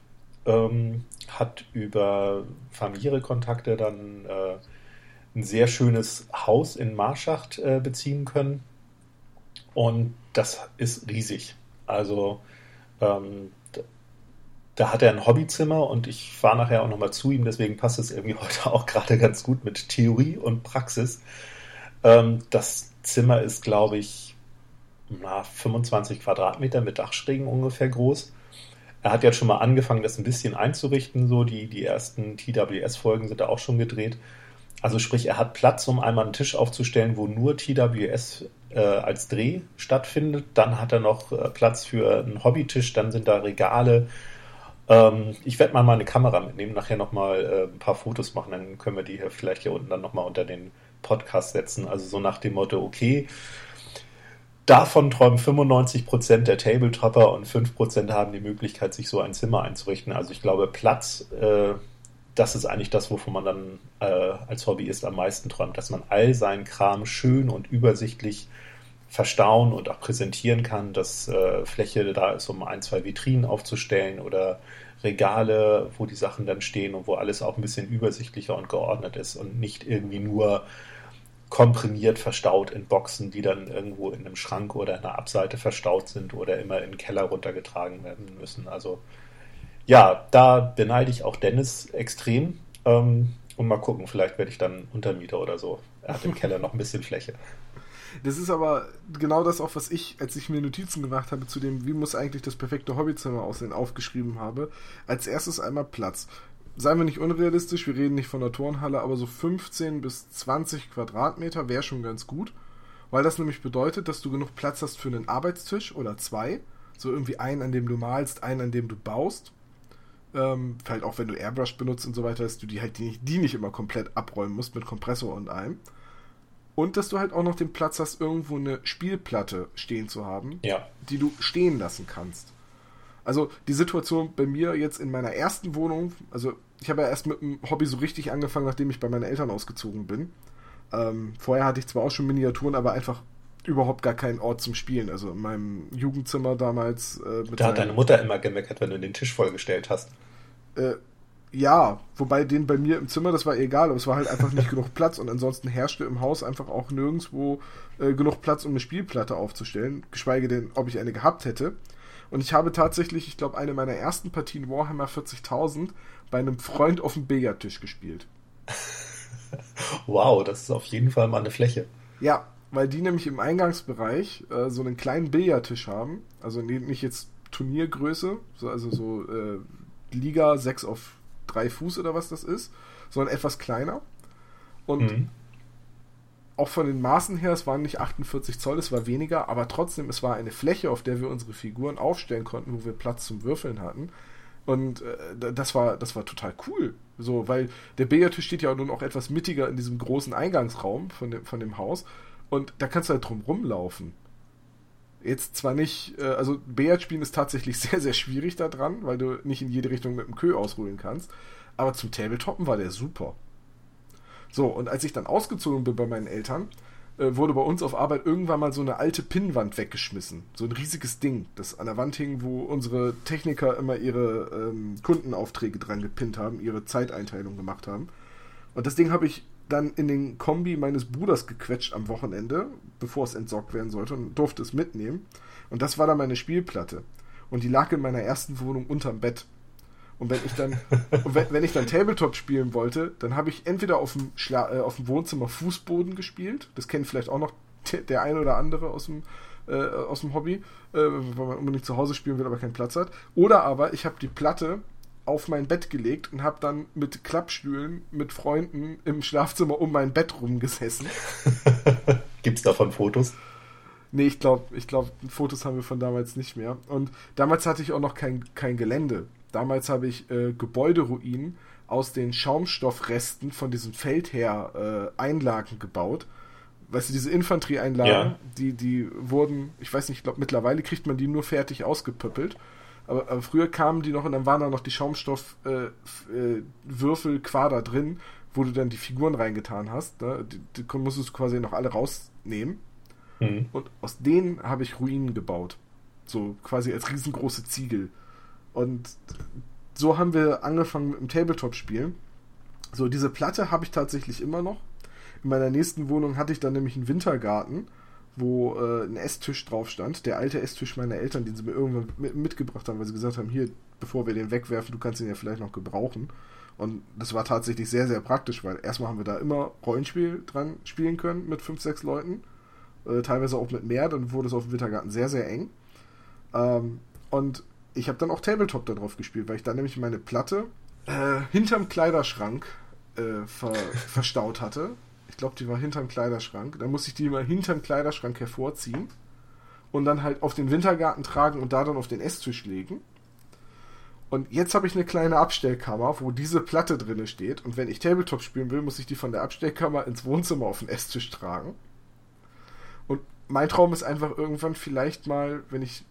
ähm, hat über familiäre Kontakte dann äh, ein sehr schönes Haus in Marschacht äh, beziehen können und das ist riesig. Also ähm, da hat er ein Hobbyzimmer und ich fahre nachher auch nochmal zu ihm, deswegen passt es irgendwie heute auch gerade ganz gut mit Theorie und Praxis. Ähm, das Zimmer ist, glaube ich, na, 25 Quadratmeter mit Dachschrägen ungefähr groß. Er hat jetzt schon mal angefangen, das ein bisschen einzurichten, so die, die ersten TWS-Folgen sind da auch schon gedreht. Also sprich, er hat Platz, um einmal einen Tisch aufzustellen, wo nur TWS äh, als Dreh stattfindet. Dann hat er noch äh, Platz für einen Hobbytisch, dann sind da Regale. Ähm, ich werde mal meine Kamera mitnehmen, nachher nochmal äh, ein paar Fotos machen, dann können wir die hier vielleicht hier unten dann nochmal unter den Podcast setzen. Also so nach dem Motto, okay, davon träumen 95% der Tabletopper und 5% haben die Möglichkeit, sich so ein Zimmer einzurichten. Also ich glaube, Platz, äh, das ist eigentlich das, wovon man dann äh, als Hobbyist am meisten träumt, dass man all seinen Kram schön und übersichtlich verstauen und auch präsentieren kann, dass äh, Fläche da ist, um ein, zwei Vitrinen aufzustellen oder Regale, wo die Sachen dann stehen und wo alles auch ein bisschen übersichtlicher und geordnet ist und nicht irgendwie nur komprimiert verstaut in Boxen, die dann irgendwo in einem Schrank oder in einer Abseite verstaut sind oder immer in den Keller runtergetragen werden müssen. Also ja, da beneide ich auch Dennis extrem. Ähm, und mal gucken, vielleicht werde ich dann Untermieter oder so. Er hat im Keller noch ein bisschen Fläche. Das ist aber genau das auch, was ich, als ich mir Notizen gemacht habe zu dem, wie muss eigentlich das perfekte Hobbyzimmer aussehen, aufgeschrieben habe. Als erstes einmal Platz. Seien wir nicht unrealistisch, wir reden nicht von der Turnhalle, aber so 15 bis 20 Quadratmeter wäre schon ganz gut. Weil das nämlich bedeutet, dass du genug Platz hast für einen Arbeitstisch oder zwei. So irgendwie einen, an dem du malst, einen, an dem du baust. Ähm, halt auch wenn du Airbrush benutzt und so weiter, dass du die halt die, die nicht immer komplett abräumen musst mit Kompressor und allem. Und dass du halt auch noch den Platz hast, irgendwo eine Spielplatte stehen zu haben, ja. die du stehen lassen kannst. Also die Situation bei mir jetzt in meiner ersten Wohnung, also ich habe ja erst mit dem Hobby so richtig angefangen, nachdem ich bei meinen Eltern ausgezogen bin. Ähm, vorher hatte ich zwar auch schon Miniaturen, aber einfach überhaupt gar keinen Ort zum Spielen. Also in meinem Jugendzimmer damals. Äh, da hat deine Mutter immer gemeckert, wenn du den Tisch vollgestellt hast. Äh, ja, wobei den bei mir im Zimmer, das war egal, aber es war halt einfach nicht genug Platz und ansonsten herrschte im Haus einfach auch nirgendwo äh, genug Platz, um eine Spielplatte aufzustellen, geschweige denn, ob ich eine gehabt hätte. Und ich habe tatsächlich, ich glaube, eine meiner ersten Partien Warhammer 40.000 bei einem Freund auf dem Billardtisch gespielt. wow, das ist auf jeden Fall mal eine Fläche. Ja, weil die nämlich im Eingangsbereich äh, so einen kleinen Billardtisch haben, also nicht jetzt Turniergröße, so, also so äh, Liga 6 auf 3 Fuß oder was das ist, sondern etwas kleiner. Und mhm. auch von den Maßen her, es waren nicht 48 Zoll, es war weniger, aber trotzdem, es war eine Fläche, auf der wir unsere Figuren aufstellen konnten, wo wir Platz zum Würfeln hatten. Und äh, das war, das war total cool. So, weil der Billardtisch steht ja nun auch etwas mittiger in diesem großen Eingangsraum von dem, von dem Haus. Und da kannst du halt drum rumlaufen. Jetzt zwar nicht, äh, also Billard spielen ist tatsächlich sehr, sehr schwierig da dran, weil du nicht in jede Richtung mit dem Kö ausholen kannst. Aber zum Tabletoppen war der super. So, und als ich dann ausgezogen bin bei meinen Eltern, wurde bei uns auf Arbeit irgendwann mal so eine alte Pinnwand weggeschmissen. So ein riesiges Ding, das an der Wand hing, wo unsere Techniker immer ihre ähm, Kundenaufträge dran gepinnt haben, ihre Zeiteinteilung gemacht haben. Und das Ding habe ich dann in den Kombi meines Bruders gequetscht am Wochenende, bevor es entsorgt werden sollte und durfte es mitnehmen. Und das war dann meine Spielplatte. Und die lag in meiner ersten Wohnung unterm Bett. Und wenn ich dann, wenn, wenn, ich dann Tabletop spielen wollte, dann habe ich entweder auf dem, Schla äh, auf dem Wohnzimmer Fußboden gespielt. Das kennt vielleicht auch noch der eine oder andere aus dem, äh, aus dem Hobby, äh, weil man unbedingt zu Hause spielen will, aber keinen Platz hat. Oder aber ich habe die Platte auf mein Bett gelegt und habe dann mit Klappstühlen mit Freunden im Schlafzimmer um mein Bett rumgesessen. Gibt es davon Fotos? Nee, ich glaube, ich glaub, Fotos haben wir von damals nicht mehr. Und damals hatte ich auch noch kein, kein Gelände. Damals habe ich äh, Gebäuderuinen aus den Schaumstoffresten von diesem Feldherr äh, Einlagen gebaut. Weißt du, diese Infanterieeinlagen, ja. die, die wurden, ich weiß nicht, ich glaube, mittlerweile kriegt man die nur fertig ausgepöppelt. Aber, aber, früher kamen die noch und dann waren da noch die Schaumstoffwürfel äh, äh, Quader drin, wo du dann die Figuren reingetan hast. Ne? Die, die musstest du quasi noch alle rausnehmen. Mhm. Und aus denen habe ich Ruinen gebaut. So quasi als riesengroße Ziegel. Und so haben wir angefangen mit dem Tabletop-Spielen. So, diese Platte habe ich tatsächlich immer noch. In meiner nächsten Wohnung hatte ich dann nämlich einen Wintergarten wo äh, ein Esstisch drauf stand. Der alte Esstisch meiner Eltern, den sie mir irgendwann mit, mitgebracht haben, weil sie gesagt haben, hier, bevor wir den wegwerfen, du kannst ihn ja vielleicht noch gebrauchen. Und das war tatsächlich sehr, sehr praktisch, weil erstmal haben wir da immer Rollenspiel dran spielen können mit fünf, sechs Leuten. Äh, teilweise auch mit mehr, dann wurde es auf dem Wintergarten sehr, sehr eng. Ähm, und ich habe dann auch Tabletop da drauf gespielt, weil ich da nämlich meine Platte äh, hinterm Kleiderschrank äh, ver verstaut hatte ich glaube, die war hinterm Kleiderschrank. Dann musste ich die immer hinterm Kleiderschrank hervorziehen und dann halt auf den Wintergarten tragen und da dann auf den Esstisch legen. Und jetzt habe ich eine kleine Abstellkammer, wo diese Platte drin steht. Und wenn ich Tabletop spielen will, muss ich die von der Abstellkammer ins Wohnzimmer auf den Esstisch tragen. Und mein Traum ist einfach irgendwann vielleicht mal, wenn ich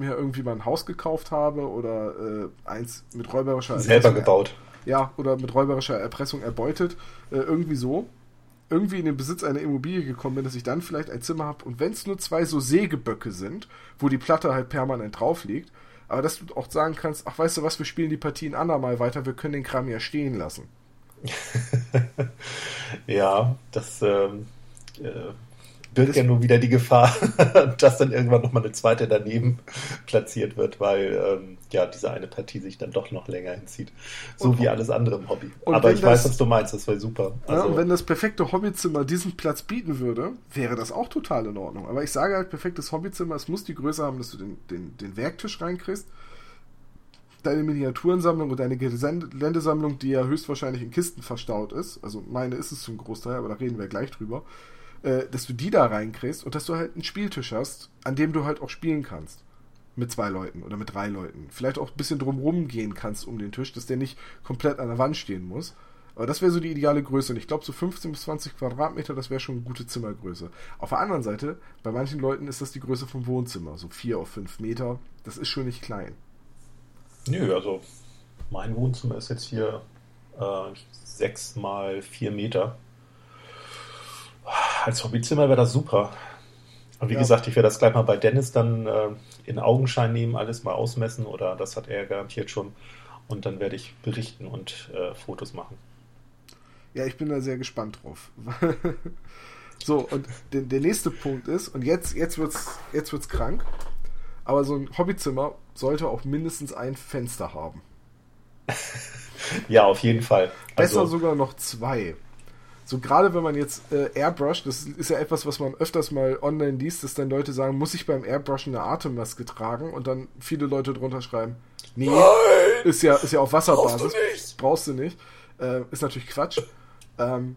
mir irgendwie mal ein Haus gekauft habe oder äh, eins mit räuberischer Erpressung. Selber gebaut. Ja, oder mit räuberischer Erpressung erbeutet. Äh, irgendwie so irgendwie in den Besitz einer Immobilie gekommen bin, dass ich dann vielleicht ein Zimmer habe und wenn es nur zwei so Sägeböcke sind, wo die Platte halt permanent drauf liegt, aber dass du auch sagen kannst, ach weißt du was, wir spielen die Partien andermal weiter, wir können den Kram ja stehen lassen. ja, das ähm, äh, birgt ja nur wieder die Gefahr, dass dann irgendwann nochmal eine zweite daneben platziert wird, weil ähm, ja diese eine Partie sich dann doch noch länger hinzieht. So und, wie alles andere im Hobby. Aber ich das, weiß, was du meinst, das wäre super. Also, ja, und wenn das perfekte Hobbyzimmer diesen Platz bieten würde, wäre das auch total in Ordnung. Aber ich sage halt, perfektes Hobbyzimmer, es muss die Größe haben, dass du den, den, den Werktisch reinkriegst deine Miniaturensammlung und deine Geländesammlung, die ja höchstwahrscheinlich in Kisten verstaut ist, also meine ist es zum Großteil, aber da reden wir gleich drüber, äh, dass du die da reinkriegst und dass du halt einen Spieltisch hast, an dem du halt auch spielen kannst. Mit zwei Leuten oder mit drei Leuten. Vielleicht auch ein bisschen drumrum gehen kannst um den Tisch, dass der nicht komplett an der Wand stehen muss. Aber das wäre so die ideale Größe. Und ich glaube, so 15 bis 20 Quadratmeter, das wäre schon eine gute Zimmergröße. Auf der anderen Seite, bei manchen Leuten ist das die Größe vom Wohnzimmer. So 4 auf 5 Meter. Das ist schon nicht klein. Nö, also mein Wohnzimmer ist jetzt hier äh, 6 mal 4 Meter. Als Hobbyzimmer wäre das super. Und wie ja. gesagt, ich werde das gleich mal bei Dennis dann äh, in Augenschein nehmen, alles mal ausmessen oder das hat er garantiert schon. Und dann werde ich berichten und äh, Fotos machen. Ja, ich bin da sehr gespannt drauf. so, und der, der, nächste Punkt ist, und jetzt, jetzt wird es jetzt wird's krank, aber so ein Hobbyzimmer sollte auch mindestens ein Fenster haben. ja, auf jeden Fall. Besser also, sogar noch zwei. So gerade wenn man jetzt äh, Airbrush, das ist ja etwas, was man öfters mal online liest, dass dann Leute sagen, muss ich beim Airbrushen eine Atemmaske tragen und dann viele Leute drunter schreiben, nee, Nein, ist ja ist ja auf Wasserbasis, brauchst du nicht, brauchst du nicht. Äh, ist natürlich Quatsch. Ähm,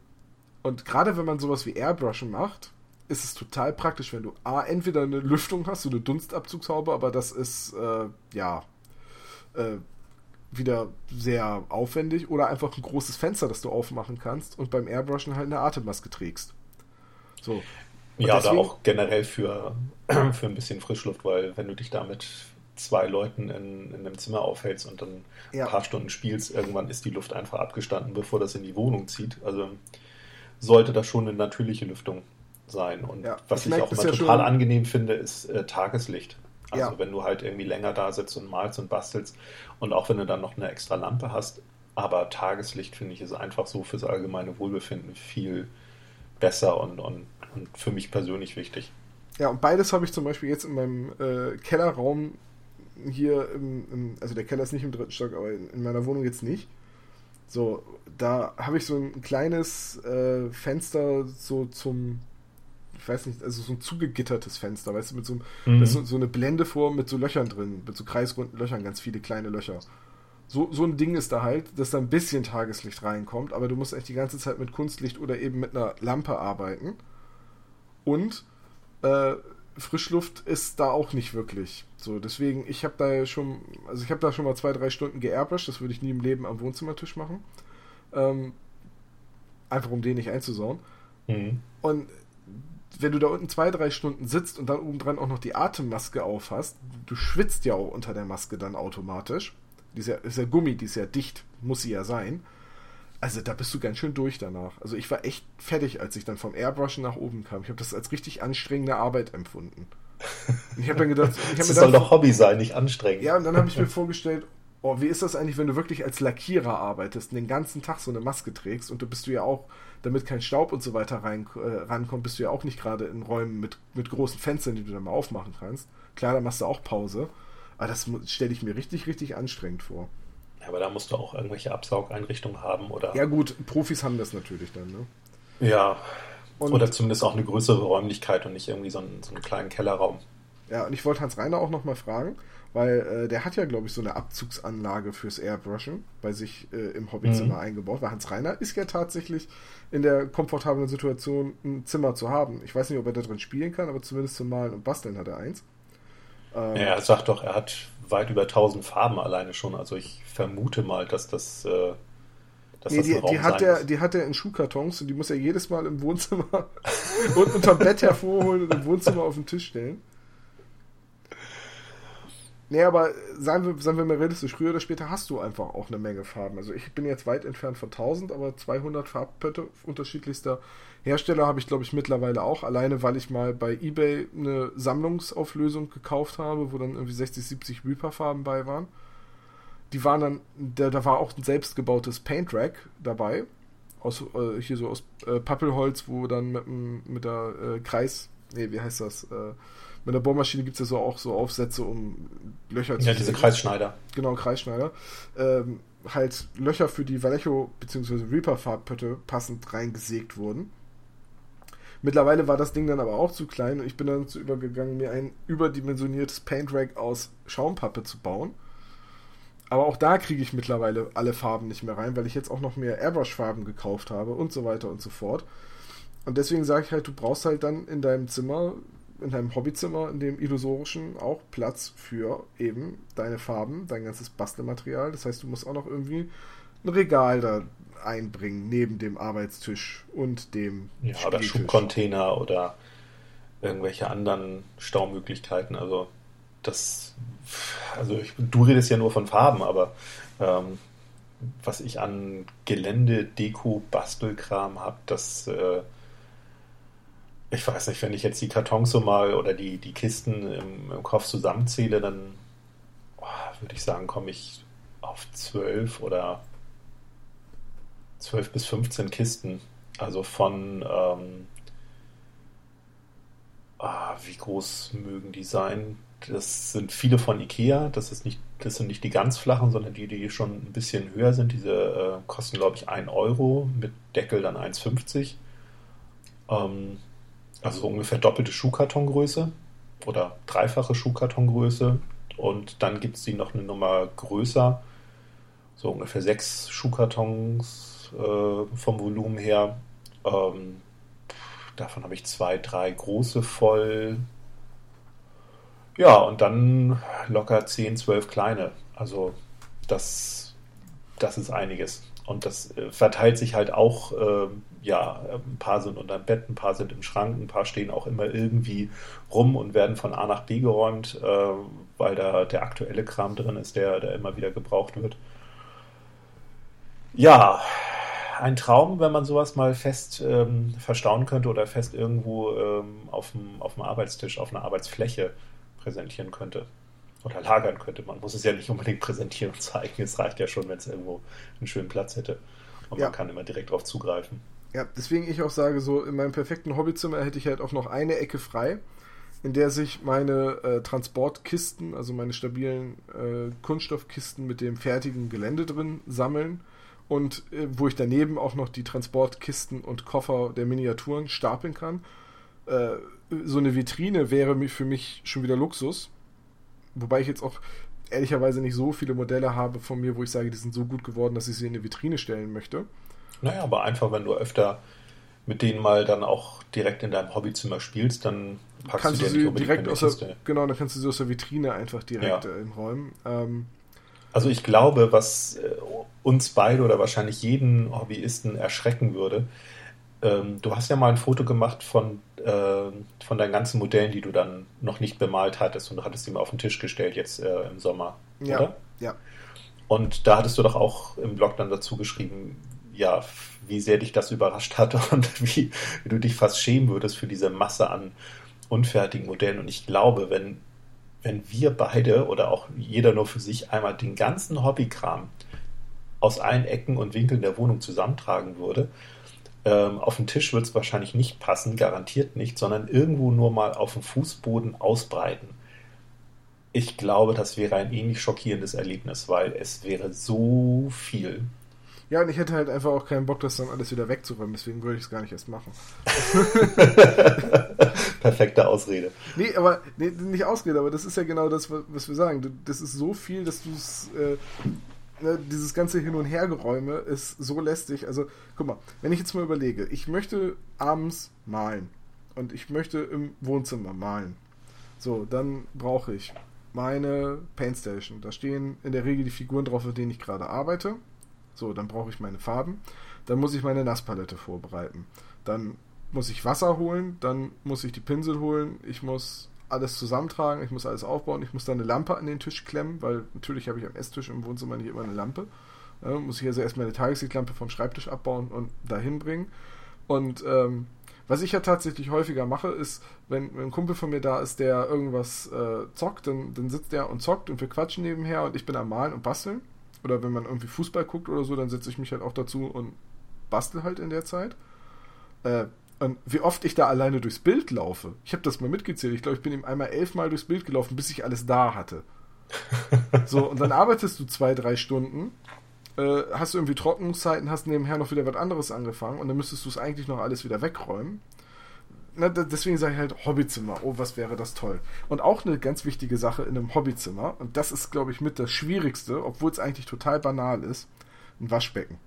und gerade wenn man sowas wie Airbrushen macht, ist es total praktisch, wenn du A, entweder eine Lüftung hast, so eine Dunstabzugshaube, aber das ist äh, ja äh, wieder sehr aufwendig oder einfach ein großes Fenster, das du aufmachen kannst und beim Airbrushen halt eine Atemmaske trägst. So. Und ja, deswegen, da auch generell für, für ein bisschen Frischluft, weil wenn du dich da mit zwei Leuten in, in einem Zimmer aufhältst und dann ja. ein paar Stunden spielst, irgendwann ist die Luft einfach abgestanden, bevor das in die Wohnung zieht. Also sollte das schon eine natürliche Lüftung sein. Und ja, was ich, ich auch immer total ja angenehm finde, ist äh, Tageslicht. Also ja. wenn du halt irgendwie länger da sitzt und malst und bastelst und auch wenn du dann noch eine extra Lampe hast, aber Tageslicht finde ich ist einfach so fürs allgemeine Wohlbefinden viel besser und, und, und für mich persönlich wichtig. Ja, und beides habe ich zum Beispiel jetzt in meinem äh, Kellerraum hier, im, im, also der Keller ist nicht im dritten Stock, aber in, in meiner Wohnung jetzt nicht. So, da habe ich so ein kleines äh, Fenster so zum ich weiß nicht, also so ein zugegittertes Fenster, weißt du, mit so, mhm. so, so eine Blende vor mit so Löchern drin, mit so kreisrunden Löchern, ganz viele kleine Löcher. So, so ein Ding ist da halt, dass da ein bisschen Tageslicht reinkommt, aber du musst echt die ganze Zeit mit Kunstlicht oder eben mit einer Lampe arbeiten. Und äh, Frischluft ist da auch nicht wirklich. So, deswegen, ich habe da schon, also ich habe da schon mal zwei, drei Stunden geairbrushed, das würde ich nie im Leben am Wohnzimmertisch machen. Ähm, einfach um den nicht einzusauen. Mhm. Und wenn du da unten zwei, drei Stunden sitzt und dann obendran auch noch die Atemmaske auf hast, du schwitzt ja auch unter der Maske dann automatisch. Die ist ja, Gummi, die ist ja dicht, muss sie ja sein. Also da bist du ganz schön durch danach. Also ich war echt fertig, als ich dann vom Airbrushen nach oben kam. Ich habe das als richtig anstrengende Arbeit empfunden. Ich habe dann gedacht, ich hab das soll doch Hobby sein, nicht anstrengend. Ja, und dann habe ich mir vorgestellt, oh, wie ist das eigentlich, wenn du wirklich als Lackierer arbeitest und den ganzen Tag so eine Maske trägst und du bist du ja auch damit kein Staub und so weiter rein, äh, rankommt, bist du ja auch nicht gerade in Räumen mit, mit großen Fenstern, die du dann mal aufmachen kannst. Klar, da machst du auch Pause. Aber das stelle ich mir richtig, richtig anstrengend vor. Ja, aber da musst du auch irgendwelche Absaugeinrichtungen haben, oder? Ja, gut, Profis haben das natürlich dann, ne? Ja. Und oder zumindest auch eine größere Räumlichkeit und nicht irgendwie so einen, so einen kleinen Kellerraum. Ja, und ich wollte Hans Reiner auch nochmal fragen, weil äh, der hat ja, glaube ich, so eine Abzugsanlage fürs Airbrushen bei sich äh, im Hobbyzimmer mhm. eingebaut, weil Hans Reiner ist ja tatsächlich in der komfortablen Situation, ein Zimmer zu haben. Ich weiß nicht, ob er da drin spielen kann, aber zumindest zum Malen und Basteln hat er eins. Ähm, ja, er sagt doch, er hat weit über 1000 Farben alleine schon, also ich vermute mal, dass das. Äh, nee, die, die, hat er, die hat er in Schuhkartons und die muss er jedes Mal im Wohnzimmer und unterm Bett hervorholen und im Wohnzimmer auf den Tisch stellen. Nee, aber seien wir, seien wir mal realistisch, früher oder später hast du einfach auch eine Menge Farben. Also ich bin jetzt weit entfernt von 1000, aber 200 Farbpötte unterschiedlichster Hersteller habe ich, glaube ich, mittlerweile auch. Alleine, weil ich mal bei eBay eine Sammlungsauflösung gekauft habe, wo dann irgendwie 60, 70 Reaper-Farben bei waren. Die waren dann, da, da war auch ein selbstgebautes Paint Rack dabei. aus äh, hier so aus äh, Pappelholz, wo dann mit, mit der äh, Kreis, nee, wie heißt das? Äh, mit der Bohrmaschine gibt es ja so auch so Aufsätze, um Löcher zu Ja, diese Kreisschneider. Genau, Kreisschneider. Ähm, halt Löcher für die Vallejo bzw. Reaper Farbpötte passend reingesägt wurden. Mittlerweile war das Ding dann aber auch zu klein und ich bin dann dazu übergegangen, mir ein überdimensioniertes Paint Rack aus Schaumpappe zu bauen. Aber auch da kriege ich mittlerweile alle Farben nicht mehr rein, weil ich jetzt auch noch mehr Airbrush-Farben gekauft habe und so weiter und so fort. Und deswegen sage ich halt, du brauchst halt dann in deinem Zimmer, in deinem Hobbyzimmer, in dem illusorischen auch Platz für eben deine Farben, dein ganzes Bastelmaterial. Das heißt, du musst auch noch irgendwie ein Regal da einbringen, neben dem Arbeitstisch und dem Ja, oder Schubcontainer oder irgendwelche anderen Staumöglichkeiten. Also das, also ich, du redest ja nur von Farben, aber ähm, was ich an Gelände, Deko, Bastelkram habe, das äh, ich weiß nicht, wenn ich jetzt die Kartons so mal oder die, die Kisten im, im Kopf zusammenzähle, dann oh, würde ich sagen, komme ich auf zwölf oder 12 bis 15 Kisten. Also von, ähm, ah, wie groß mögen die sein? Das sind viele von Ikea. Das, ist nicht, das sind nicht die ganz flachen, sondern die, die schon ein bisschen höher sind. Diese äh, kosten, glaube ich, 1 Euro, mit Deckel dann 1,50. Ähm, also so ungefähr doppelte Schuhkartongröße oder dreifache Schuhkartongröße. Und dann gibt es die noch eine Nummer größer, so ungefähr sechs Schuhkartons äh, vom Volumen her. Ähm, davon habe ich zwei, drei große voll. Ja, und dann locker 10, 12 kleine. Also das, das ist einiges. Und das äh, verteilt sich halt auch, äh, ja, ein paar sind unter dem Bett, ein paar sind im Schrank, ein paar stehen auch immer irgendwie rum und werden von A nach B geräumt, äh, weil da der aktuelle Kram drin ist, der, der immer wieder gebraucht wird. Ja, ein Traum, wenn man sowas mal fest ähm, verstauen könnte oder fest irgendwo ähm, auf dem Arbeitstisch, auf einer Arbeitsfläche präsentieren könnte oder lagern könnte. Man muss es ja nicht unbedingt präsentieren und zeigen. Es reicht ja schon, wenn es irgendwo einen schönen Platz hätte. Und ja. man kann immer direkt darauf zugreifen. Ja, deswegen ich auch sage, so in meinem perfekten Hobbyzimmer hätte ich halt auch noch eine Ecke frei, in der sich meine äh, Transportkisten, also meine stabilen äh, Kunststoffkisten mit dem fertigen Gelände drin sammeln und äh, wo ich daneben auch noch die Transportkisten und Koffer der Miniaturen stapeln kann. Äh, so eine Vitrine wäre für mich schon wieder Luxus. Wobei ich jetzt auch ehrlicherweise nicht so viele Modelle habe von mir, wo ich sage, die sind so gut geworden, dass ich sie in eine Vitrine stellen möchte. Naja, aber einfach, wenn du öfter mit denen mal dann auch direkt in deinem Hobbyzimmer spielst, dann packst kannst du, sie direkt aus der, Genau, dann kannst du sie aus der Vitrine einfach direkt ja. äh, räumen. Ähm, also ich glaube, was äh, uns beide oder wahrscheinlich jeden Hobbyisten erschrecken würde, ähm, du hast ja mal ein Foto gemacht von, äh, von deinen ganzen Modellen, die du dann noch nicht bemalt hattest und du hattest die mal auf den Tisch gestellt jetzt äh, im Sommer, ja, oder? Ja. Und da hattest du doch auch im Blog dann dazu geschrieben, ja, wie sehr dich das überrascht hat und wie, wie du dich fast schämen würdest für diese Masse an unfertigen Modellen. Und ich glaube, wenn wenn wir beide oder auch jeder nur für sich einmal den ganzen Hobbykram aus allen Ecken und Winkeln der Wohnung zusammentragen würde, ähm, auf den Tisch wird es wahrscheinlich nicht passen, garantiert nicht, sondern irgendwo nur mal auf dem Fußboden ausbreiten. Ich glaube, das wäre ein ähnlich schockierendes Erlebnis, weil es wäre so viel. Ja, und ich hätte halt einfach auch keinen Bock, das dann alles wieder wegzuräumen, deswegen würde ich es gar nicht erst machen. Perfekte Ausrede. Nee, aber nee, nicht Ausrede, aber das ist ja genau das, was wir sagen. Das ist so viel, dass du es. Äh, ne, dieses ganze Hin- und Hergeräume ist so lästig. Also, guck mal, wenn ich jetzt mal überlege, ich möchte abends malen und ich möchte im Wohnzimmer malen. So, dann brauche ich meine Paintstation. Da stehen in der Regel die Figuren drauf, mit denen ich gerade arbeite. So, dann brauche ich meine Farben. Dann muss ich meine Nasspalette vorbereiten. Dann muss ich Wasser holen, dann muss ich die Pinsel holen, ich muss alles zusammentragen, ich muss alles aufbauen, ich muss dann eine Lampe an den Tisch klemmen, weil natürlich habe ich am Esstisch im Wohnzimmer nicht immer eine Lampe. Ja, muss ich also erstmal eine Tageslichtlampe vom Schreibtisch abbauen und dahin bringen. Und ähm, was ich ja tatsächlich häufiger mache, ist, wenn, wenn, ein Kumpel von mir da ist, der irgendwas äh, zockt, dann, dann sitzt der und zockt und wir quatschen nebenher und ich bin am Malen und Basteln. Oder wenn man irgendwie Fußball guckt oder so, dann setze ich mich halt auch dazu und bastel halt in der Zeit. Äh, und wie oft ich da alleine durchs Bild laufe. Ich habe das mal mitgezählt. Ich glaube, ich bin ihm einmal elfmal durchs Bild gelaufen, bis ich alles da hatte. so, und dann arbeitest du zwei, drei Stunden, äh, hast du irgendwie Trocknungszeiten, hast nebenher noch wieder was anderes angefangen und dann müsstest du es eigentlich noch alles wieder wegräumen. Na, deswegen sage ich halt Hobbyzimmer. Oh, was wäre das toll. Und auch eine ganz wichtige Sache in einem Hobbyzimmer, und das ist, glaube ich, mit das Schwierigste, obwohl es eigentlich total banal ist, ein Waschbecken.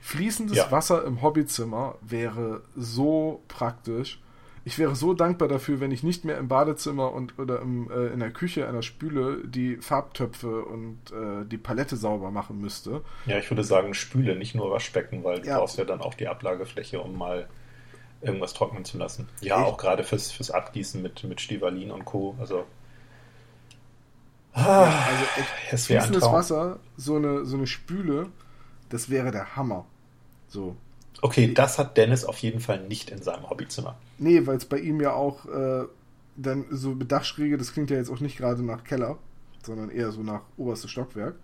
Fließendes ja. Wasser im Hobbyzimmer wäre so praktisch. Ich wäre so dankbar dafür, wenn ich nicht mehr im Badezimmer und oder im, äh, in der Küche einer Spüle die Farbtöpfe und äh, die Palette sauber machen müsste. Ja, ich würde sagen Spüle, nicht nur Waschbecken, weil du ja. brauchst ja dann auch die Ablagefläche, um mal irgendwas trocknen zu lassen. Ja, ich, auch gerade fürs, fürs Abgießen mit, mit Stivalin und Co. Also, ah, ja, also echt, fließendes Wasser, so eine, so eine Spüle, das wäre der Hammer. So. Okay, das hat Dennis auf jeden Fall nicht in seinem Hobbyzimmer. Nee, weil es bei ihm ja auch äh, dann so mit Dachschräge, das klingt ja jetzt auch nicht gerade nach Keller, sondern eher so nach oberstes Stockwerk.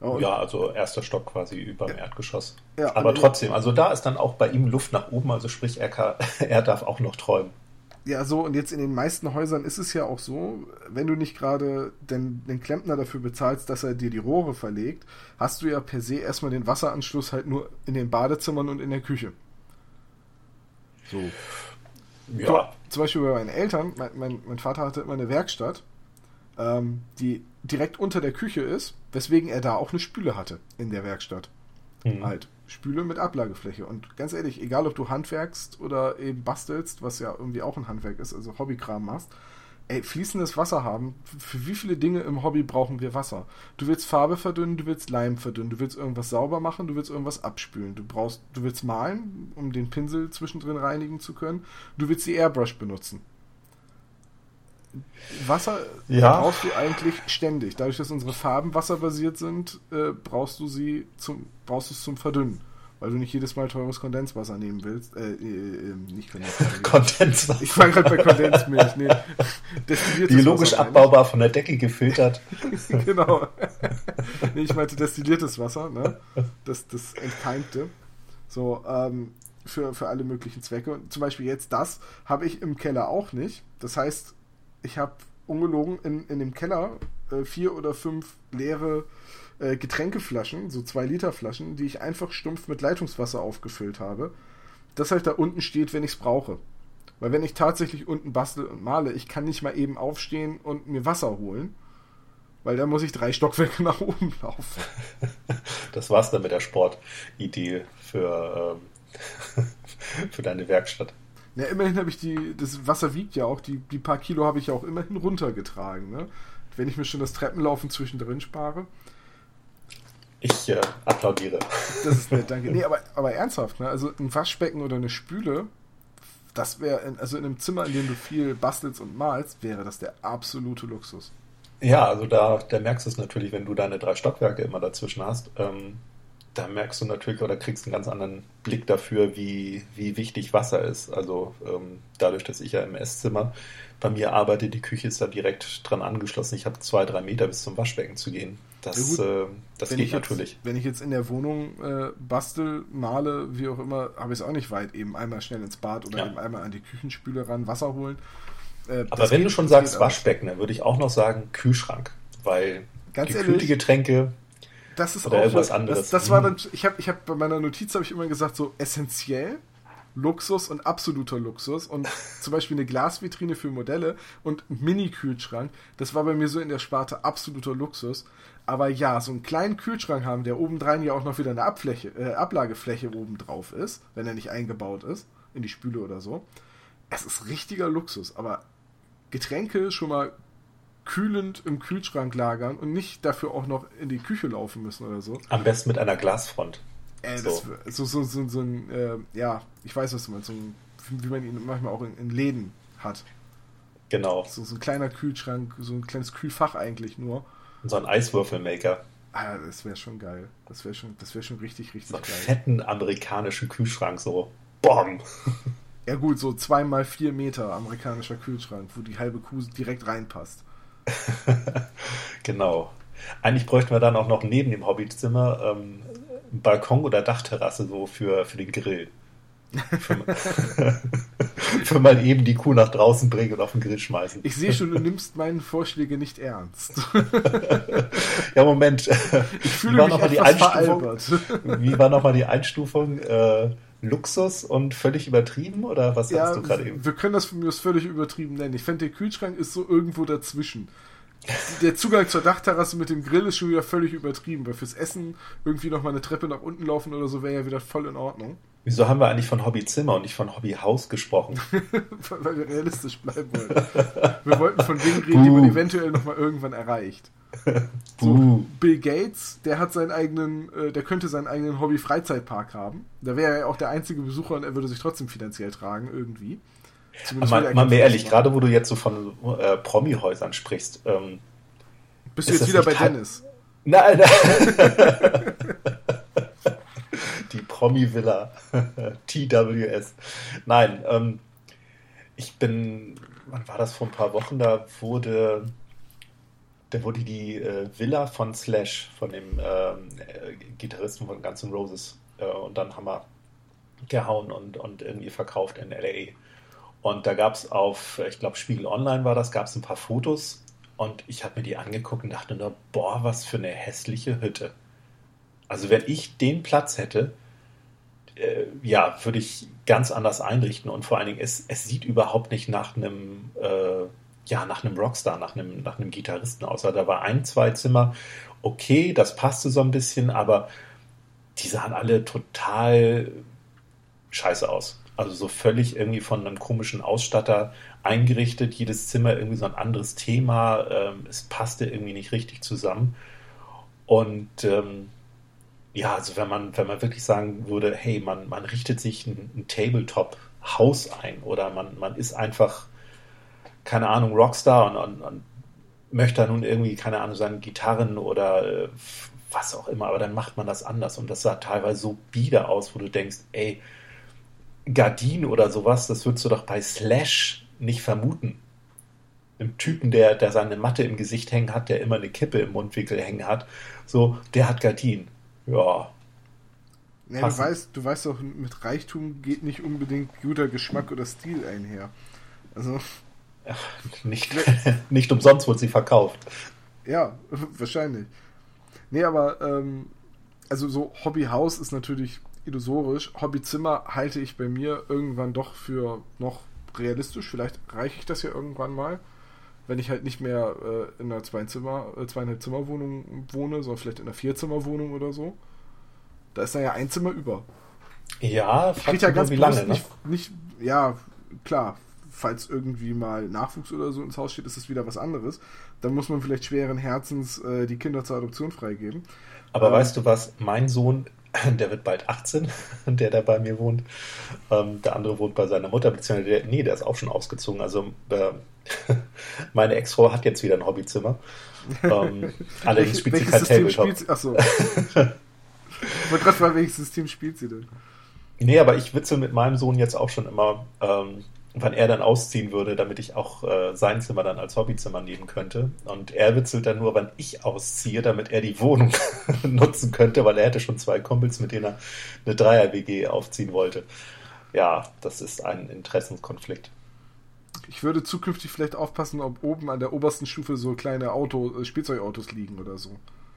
Und ja, also erster Stock quasi über dem ja. Erdgeschoss. Ja, Aber trotzdem, also da ist dann auch bei ihm Luft nach oben, also sprich, er, kann, er darf auch noch träumen. Ja, so, und jetzt in den meisten Häusern ist es ja auch so, wenn du nicht gerade den, den Klempner dafür bezahlst, dass er dir die Rohre verlegt, hast du ja per se erstmal den Wasseranschluss halt nur in den Badezimmern und in der Küche. So. Ja. Zum Beispiel bei meinen Eltern, mein, mein, mein Vater hatte immer eine Werkstatt, ähm, die direkt unter der Küche ist, weswegen er da auch eine Spüle hatte in der Werkstatt. Mhm. Halt. Spüle mit Ablagefläche. Und ganz ehrlich, egal ob du handwerkst oder eben bastelst, was ja irgendwie auch ein Handwerk ist, also Hobbykram machst, ey, fließendes Wasser haben, für wie viele Dinge im Hobby brauchen wir Wasser? Du willst Farbe verdünnen, du willst Leim verdünnen, du willst irgendwas sauber machen, du willst irgendwas abspülen, du brauchst, du willst malen, um den Pinsel zwischendrin reinigen zu können, du willst die Airbrush benutzen. Wasser ja. brauchst du eigentlich ständig. Dadurch, dass unsere Farben wasserbasiert sind, äh, brauchst du sie zum, brauchst es zum Verdünnen. Weil du nicht jedes Mal teures Kondenswasser nehmen willst. Äh, äh, ähm, nicht Kondenswasser. Kondenswasser. Ich fange gerade bei Kondensmilch. Nee, Biologisch Wasser, abbaubar von der Decke gefiltert. genau. nee, ich meinte destilliertes Wasser, ne? Das, das Entkeimte. So, ähm, für, für alle möglichen Zwecke. Und zum Beispiel jetzt das habe ich im Keller auch nicht. Das heißt, ich habe ungelogen in, in dem Keller äh, vier oder fünf leere äh, Getränkeflaschen, so zwei Liter Flaschen, die ich einfach stumpf mit Leitungswasser aufgefüllt habe. Das halt da unten steht, wenn ich es brauche. Weil wenn ich tatsächlich unten bastel und male, ich kann nicht mal eben aufstehen und mir Wasser holen, weil da muss ich drei Stockwerke nach oben laufen. Das war's dann mit der Sportidee für, ähm, für deine Werkstatt. Ja, immerhin habe ich die, das Wasser wiegt ja auch, die, die paar Kilo habe ich ja auch immerhin runtergetragen. Ne? Wenn ich mir schon das Treppenlaufen zwischendrin spare. Ich äh, applaudiere. Das ist nett, danke. Nee, aber, aber ernsthaft, ne? also ein Waschbecken oder eine Spüle, das wäre, also in einem Zimmer, in dem du viel bastelst und malst, wäre das der absolute Luxus. Ja, also da, da merkst du es natürlich, wenn du deine drei Stockwerke immer dazwischen hast. Ähm, da merkst du natürlich oder kriegst einen ganz anderen Blick dafür, wie, wie wichtig Wasser ist. Also ähm, dadurch, dass ich ja im Esszimmer bei mir arbeite, die Küche ist da direkt dran angeschlossen. Ich habe zwei, drei Meter bis zum Waschbecken zu gehen. Das, ja äh, das geht natürlich. Jetzt, wenn ich jetzt in der Wohnung äh, bastel, male, wie auch immer, habe ich es auch nicht weit. Eben einmal schnell ins Bad oder ja. eben einmal an die Küchenspüle ran, Wasser holen. Äh, Aber wenn geht, du schon sagst Waschbecken, dann würde ich auch noch sagen Kühlschrank. Weil Ganz gekühlte ehrlich, Getränke das ist Oder auch irgendwas anderes. Das, das war dann, ich habe ich hab, bei meiner Notiz habe ich immer gesagt, so essentiell, Luxus und absoluter Luxus. Und zum Beispiel eine Glasvitrine für Modelle und ein Mini-Kühlschrank, das war bei mir so in der Sparte absoluter Luxus. Aber ja, so einen kleinen Kühlschrank haben, der obendrein ja auch noch wieder eine Abfläche, äh, Ablagefläche oben drauf ist, wenn er nicht eingebaut ist, in die Spüle oder so. Es ist richtiger Luxus, aber Getränke schon mal kühlend im Kühlschrank lagern und nicht dafür auch noch in die Küche laufen müssen oder so. Am besten mit einer Glasfront. Äh, so. Das, so, so, so, so ein, äh, ja, ich weiß, was du meinst, so ein, wie man ihn manchmal auch in, in Läden hat. Genau. So, so ein kleiner Kühlschrank, so ein kleines Kühlfach eigentlich nur. Und so ein Eiswürfelmaker. Ah, das wäre schon geil. Das wäre schon, das schon richtig, richtig so geil. fetten amerikanischen Kühlschrank, so. Bom! Ja gut, so zweimal vier Meter amerikanischer Kühlschrank, wo die halbe Kuh direkt reinpasst. genau. Eigentlich bräuchten wir dann auch noch neben dem Hobbyzimmer ähm, Balkon oder Dachterrasse so für, für den Grill. Für, für mal eben die Kuh nach draußen bringen und auf den Grill schmeißen. Ich sehe schon, du nimmst meine Vorschläge nicht ernst. ja, Moment. Ich fühle mich etwas die Einstufung, Wie war nochmal die Einstufung? Äh, Luxus und völlig übertrieben? Oder was ja, hast du gerade eben? Wir können das von mir aus völlig übertrieben nennen. Ich finde, der Kühlschrank ist so irgendwo dazwischen der Zugang zur Dachterrasse mit dem Grill ist schon wieder völlig übertrieben, weil fürs Essen irgendwie nochmal eine Treppe nach unten laufen oder so wäre ja wieder voll in Ordnung. Wieso haben wir eigentlich von Hobbyzimmer und nicht von Hobbyhaus gesprochen? weil wir realistisch bleiben wollten. wir wollten von Dingen reden, die man eventuell nochmal irgendwann erreicht. So, Bill Gates, der hat seinen eigenen, äh, der könnte seinen eigenen Hobby-Freizeitpark haben. Da wäre er ja auch der einzige Besucher und er würde sich trotzdem finanziell tragen, irgendwie. Mal, mal mehr ehrlich, gerade wo du jetzt so von äh, Promi-Häusern sprichst. Ähm, Bist du jetzt wieder bei Dennis? Nein, nein. Die Promi-Villa. TWS. Nein, ähm, ich bin, wann war das vor ein paar Wochen? Da wurde, da wurde die äh, Villa von Slash, von dem ähm, äh, Gitarristen von Guns N' Roses, äh, und dann wir gehauen und, und irgendwie verkauft in LA. Und da gab es auf, ich glaube, Spiegel Online war das, gab es ein paar Fotos. Und ich habe mir die angeguckt und dachte nur, boah, was für eine hässliche Hütte. Also wenn ich den Platz hätte, äh, ja, würde ich ganz anders einrichten. Und vor allen Dingen, es, es sieht überhaupt nicht nach einem, äh, ja, nach einem Rockstar, nach einem, nach einem Gitarristen aus. Da war ein, zwei Zimmer, okay, das passte so ein bisschen, aber die sahen alle total scheiße aus. Also so völlig irgendwie von einem komischen Ausstatter eingerichtet, jedes Zimmer irgendwie so ein anderes Thema. Ähm, es passte irgendwie nicht richtig zusammen. Und ähm, ja, also wenn man, wenn man wirklich sagen würde, hey, man, man richtet sich ein, ein Tabletop-Haus ein oder man, man ist einfach, keine Ahnung, Rockstar und, und, und möchte da nun irgendwie, keine Ahnung, seine Gitarren oder äh, was auch immer, aber dann macht man das anders und das sah teilweise so bieder aus, wo du denkst, ey, Gardin oder sowas, das würdest du doch bei Slash nicht vermuten. Ein Typen, der, der seine Matte im Gesicht hängen hat, der immer eine Kippe im Mundwinkel hängen hat, so, der hat Gardin. Ja. ja du, weißt, du weißt doch, mit Reichtum geht nicht unbedingt guter Geschmack oder Stil einher. Also. Nicht, nicht umsonst wurde sie verkauft. Ja, wahrscheinlich. Nee, aber ähm, also so Hobbyhaus ist natürlich illusorisch. Hobbyzimmer halte ich bei mir irgendwann doch für noch realistisch. Vielleicht reiche ich das ja irgendwann mal, wenn ich halt nicht mehr äh, in einer Zweizimmer, äh, zweieinhalb Zimmerwohnung wohne, sondern vielleicht in einer Vierzimmerwohnung oder so. Da ist dann ja ein Zimmer über. Ja, fragt ja ganz wie lange, ne? nicht, nicht, ja, klar, falls irgendwie mal Nachwuchs oder so ins Haus steht, ist es wieder was anderes. Dann muss man vielleicht schweren Herzens äh, die Kinder zur Adoption freigeben. Aber ähm, weißt du was, mein Sohn der wird bald 18, der da bei mir wohnt. Ähm, der andere wohnt bei seiner Mutter, beziehungsweise der, nee, der ist auch schon ausgezogen. Also äh, meine Ex-Frau hat jetzt wieder ein Hobbyzimmer. Ähm, allerdings spielt sie kein Tabletop. Achso. ich wollte gerade fragen, welches System spielt sie denn? Nee, aber ich witze mit meinem Sohn jetzt auch schon immer, ähm, wann er dann ausziehen würde, damit ich auch äh, sein Zimmer dann als Hobbyzimmer nehmen könnte. Und er witzelt dann nur, wann ich ausziehe, damit er die Wohnung nutzen könnte, weil er hätte schon zwei Kumpels, mit denen er eine Dreier-WG aufziehen wollte. Ja, das ist ein Interessenskonflikt. Ich würde zukünftig vielleicht aufpassen, ob oben an der obersten Stufe so kleine Auto, äh, Spielzeugautos liegen oder so.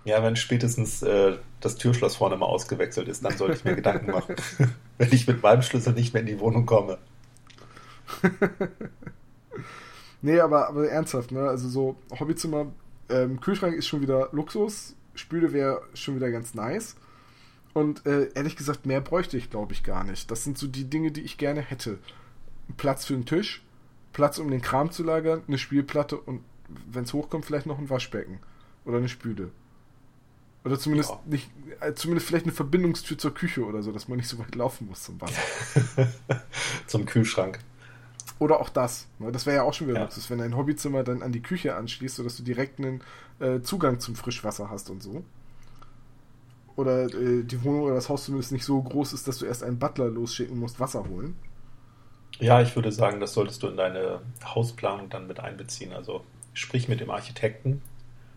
Ja, wenn spätestens äh, das Türschloss vorne mal ausgewechselt ist, dann sollte ich mir Gedanken machen, wenn ich mit meinem Schlüssel nicht mehr in die Wohnung komme. nee, aber, aber ernsthaft, ne? Also so Hobbyzimmer, ähm, Kühlschrank ist schon wieder Luxus, Spüle wäre schon wieder ganz nice. Und äh, ehrlich gesagt, mehr bräuchte ich, glaube ich, gar nicht. Das sind so die Dinge, die ich gerne hätte. Platz für einen Tisch, Platz, um den Kram zu lagern, eine Spielplatte und, wenn es hochkommt, vielleicht noch ein Waschbecken. Oder eine Spüle. Oder zumindest ja. nicht, äh, zumindest vielleicht eine Verbindungstür zur Küche oder so, dass man nicht so weit laufen muss zum Wasser. zum Kühlschrank. Oder auch das. Ne? Das wäre ja auch schon wieder ja. Luxus, wenn dein Hobbyzimmer dann an die Küche anschließt, sodass du direkt einen äh, Zugang zum Frischwasser hast und so. Oder äh, die Wohnung oder das Haus zumindest nicht so groß ist, dass du erst einen Butler losschicken musst, Wasser holen. Ja, ich würde sagen, das solltest du in deine Hausplanung dann mit einbeziehen. Also sprich mit dem Architekten,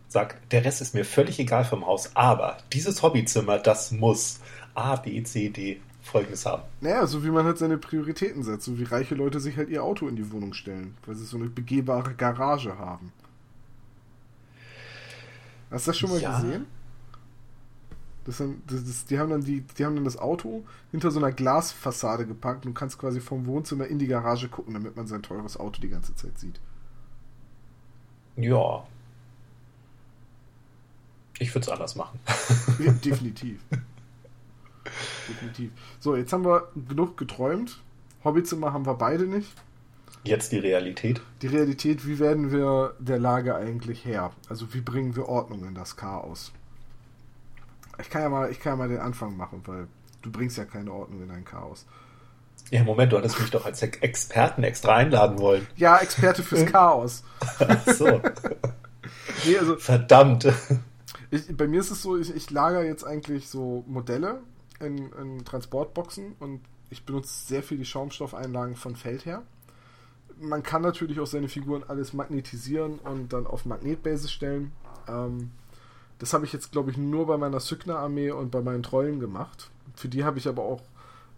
sagt, der Rest ist mir völlig egal vom Haus, aber dieses Hobbyzimmer, das muss A, B, C, D Folgendes haben. Naja, so wie man halt seine Prioritäten setzt, so wie reiche Leute sich halt ihr Auto in die Wohnung stellen, weil sie so eine begehbare Garage haben. Hast du das schon mal ja. gesehen? Das sind, das, das, die, haben dann die, die haben dann das Auto hinter so einer Glasfassade gepackt und du kannst quasi vom Wohnzimmer in die Garage gucken, damit man sein teures Auto die ganze Zeit sieht. Ja. Ich würde es anders machen. Ja, definitiv. definitiv. So, jetzt haben wir genug geträumt. Hobbyzimmer haben wir beide nicht. Jetzt die Realität. Die Realität, wie werden wir der Lage eigentlich her? Also wie bringen wir Ordnung in das Chaos? Ich kann ja mal, ich kann ja mal den Anfang machen, weil du bringst ja keine Ordnung in ein Chaos. Ja, Moment, du hattest mich doch als Experten extra einladen wollen. Ja, Experte fürs Chaos. Ach so. nee, also, Verdammt. Ich, bei mir ist es so, ich, ich lager jetzt eigentlich so Modelle in, in Transportboxen und ich benutze sehr viel die Schaumstoffeinlagen von Feldher. Man kann natürlich auch seine Figuren alles magnetisieren und dann auf Magnetbasis stellen. Ähm, das habe ich jetzt, glaube ich, nur bei meiner Sygna-Armee und bei meinen Trollen gemacht. Für die habe ich aber auch,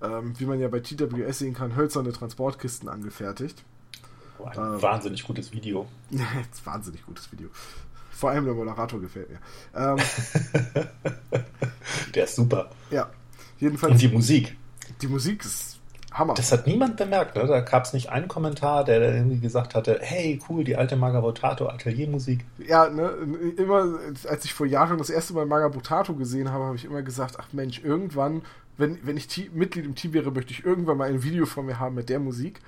ähm, wie man ja bei TWS sehen kann, hölzerne Transportkisten angefertigt. Oh, ein ähm, wahnsinnig gutes Video. wahnsinnig gutes Video. Vor allem der Moderator gefällt mir. Ähm, der ist super. Ja, jedenfalls. Und die Musik. Die Musik ist Hammer. Das hat niemand bemerkt, ne? Da gab es nicht einen Kommentar, der irgendwie gesagt hatte, hey, cool, die alte Magabotato Ateliermusik. Ja, ne, immer, als ich vor Jahren das erste Mal Magabotato gesehen habe, habe ich immer gesagt, ach Mensch, irgendwann, wenn, wenn ich Mitglied im Team wäre, möchte ich irgendwann mal ein Video von mir haben mit der Musik.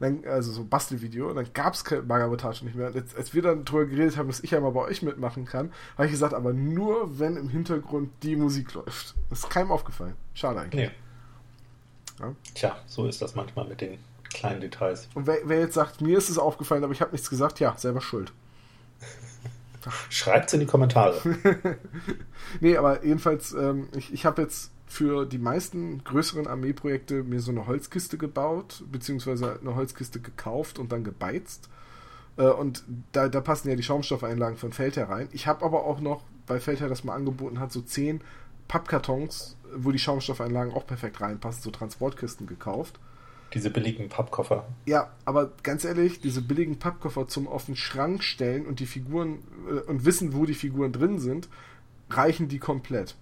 Dann, also so Bastelvideo, und dann gab es Magabotato nicht mehr. Und jetzt, als wir dann drüber geredet haben, dass ich einmal bei euch mitmachen kann, habe ich gesagt, aber nur, wenn im Hintergrund die Musik läuft. Das ist keinem aufgefallen. Schade eigentlich. Nee. Ja? Tja, so ist das manchmal mit den kleinen Details. Und wer, wer jetzt sagt, mir ist es aufgefallen, aber ich habe nichts gesagt, ja, selber schuld. Schreibt es in die Kommentare. nee, aber jedenfalls, ähm, ich, ich habe jetzt für die meisten größeren Armeeprojekte mir so eine Holzkiste gebaut, beziehungsweise eine Holzkiste gekauft und dann gebeizt. Äh, und da, da passen ja die Schaumstoffeinlagen von Feldherr rein. Ich habe aber auch noch, weil Feldherr das mal angeboten hat, so zehn Pappkartons wo die Schaumstoffeinlagen auch perfekt reinpassen, so Transportkisten gekauft. Diese billigen Pappkoffer. Ja, aber ganz ehrlich, diese billigen Pappkoffer zum auf den Schrank stellen und die Figuren äh, und wissen, wo die Figuren drin sind, reichen die komplett.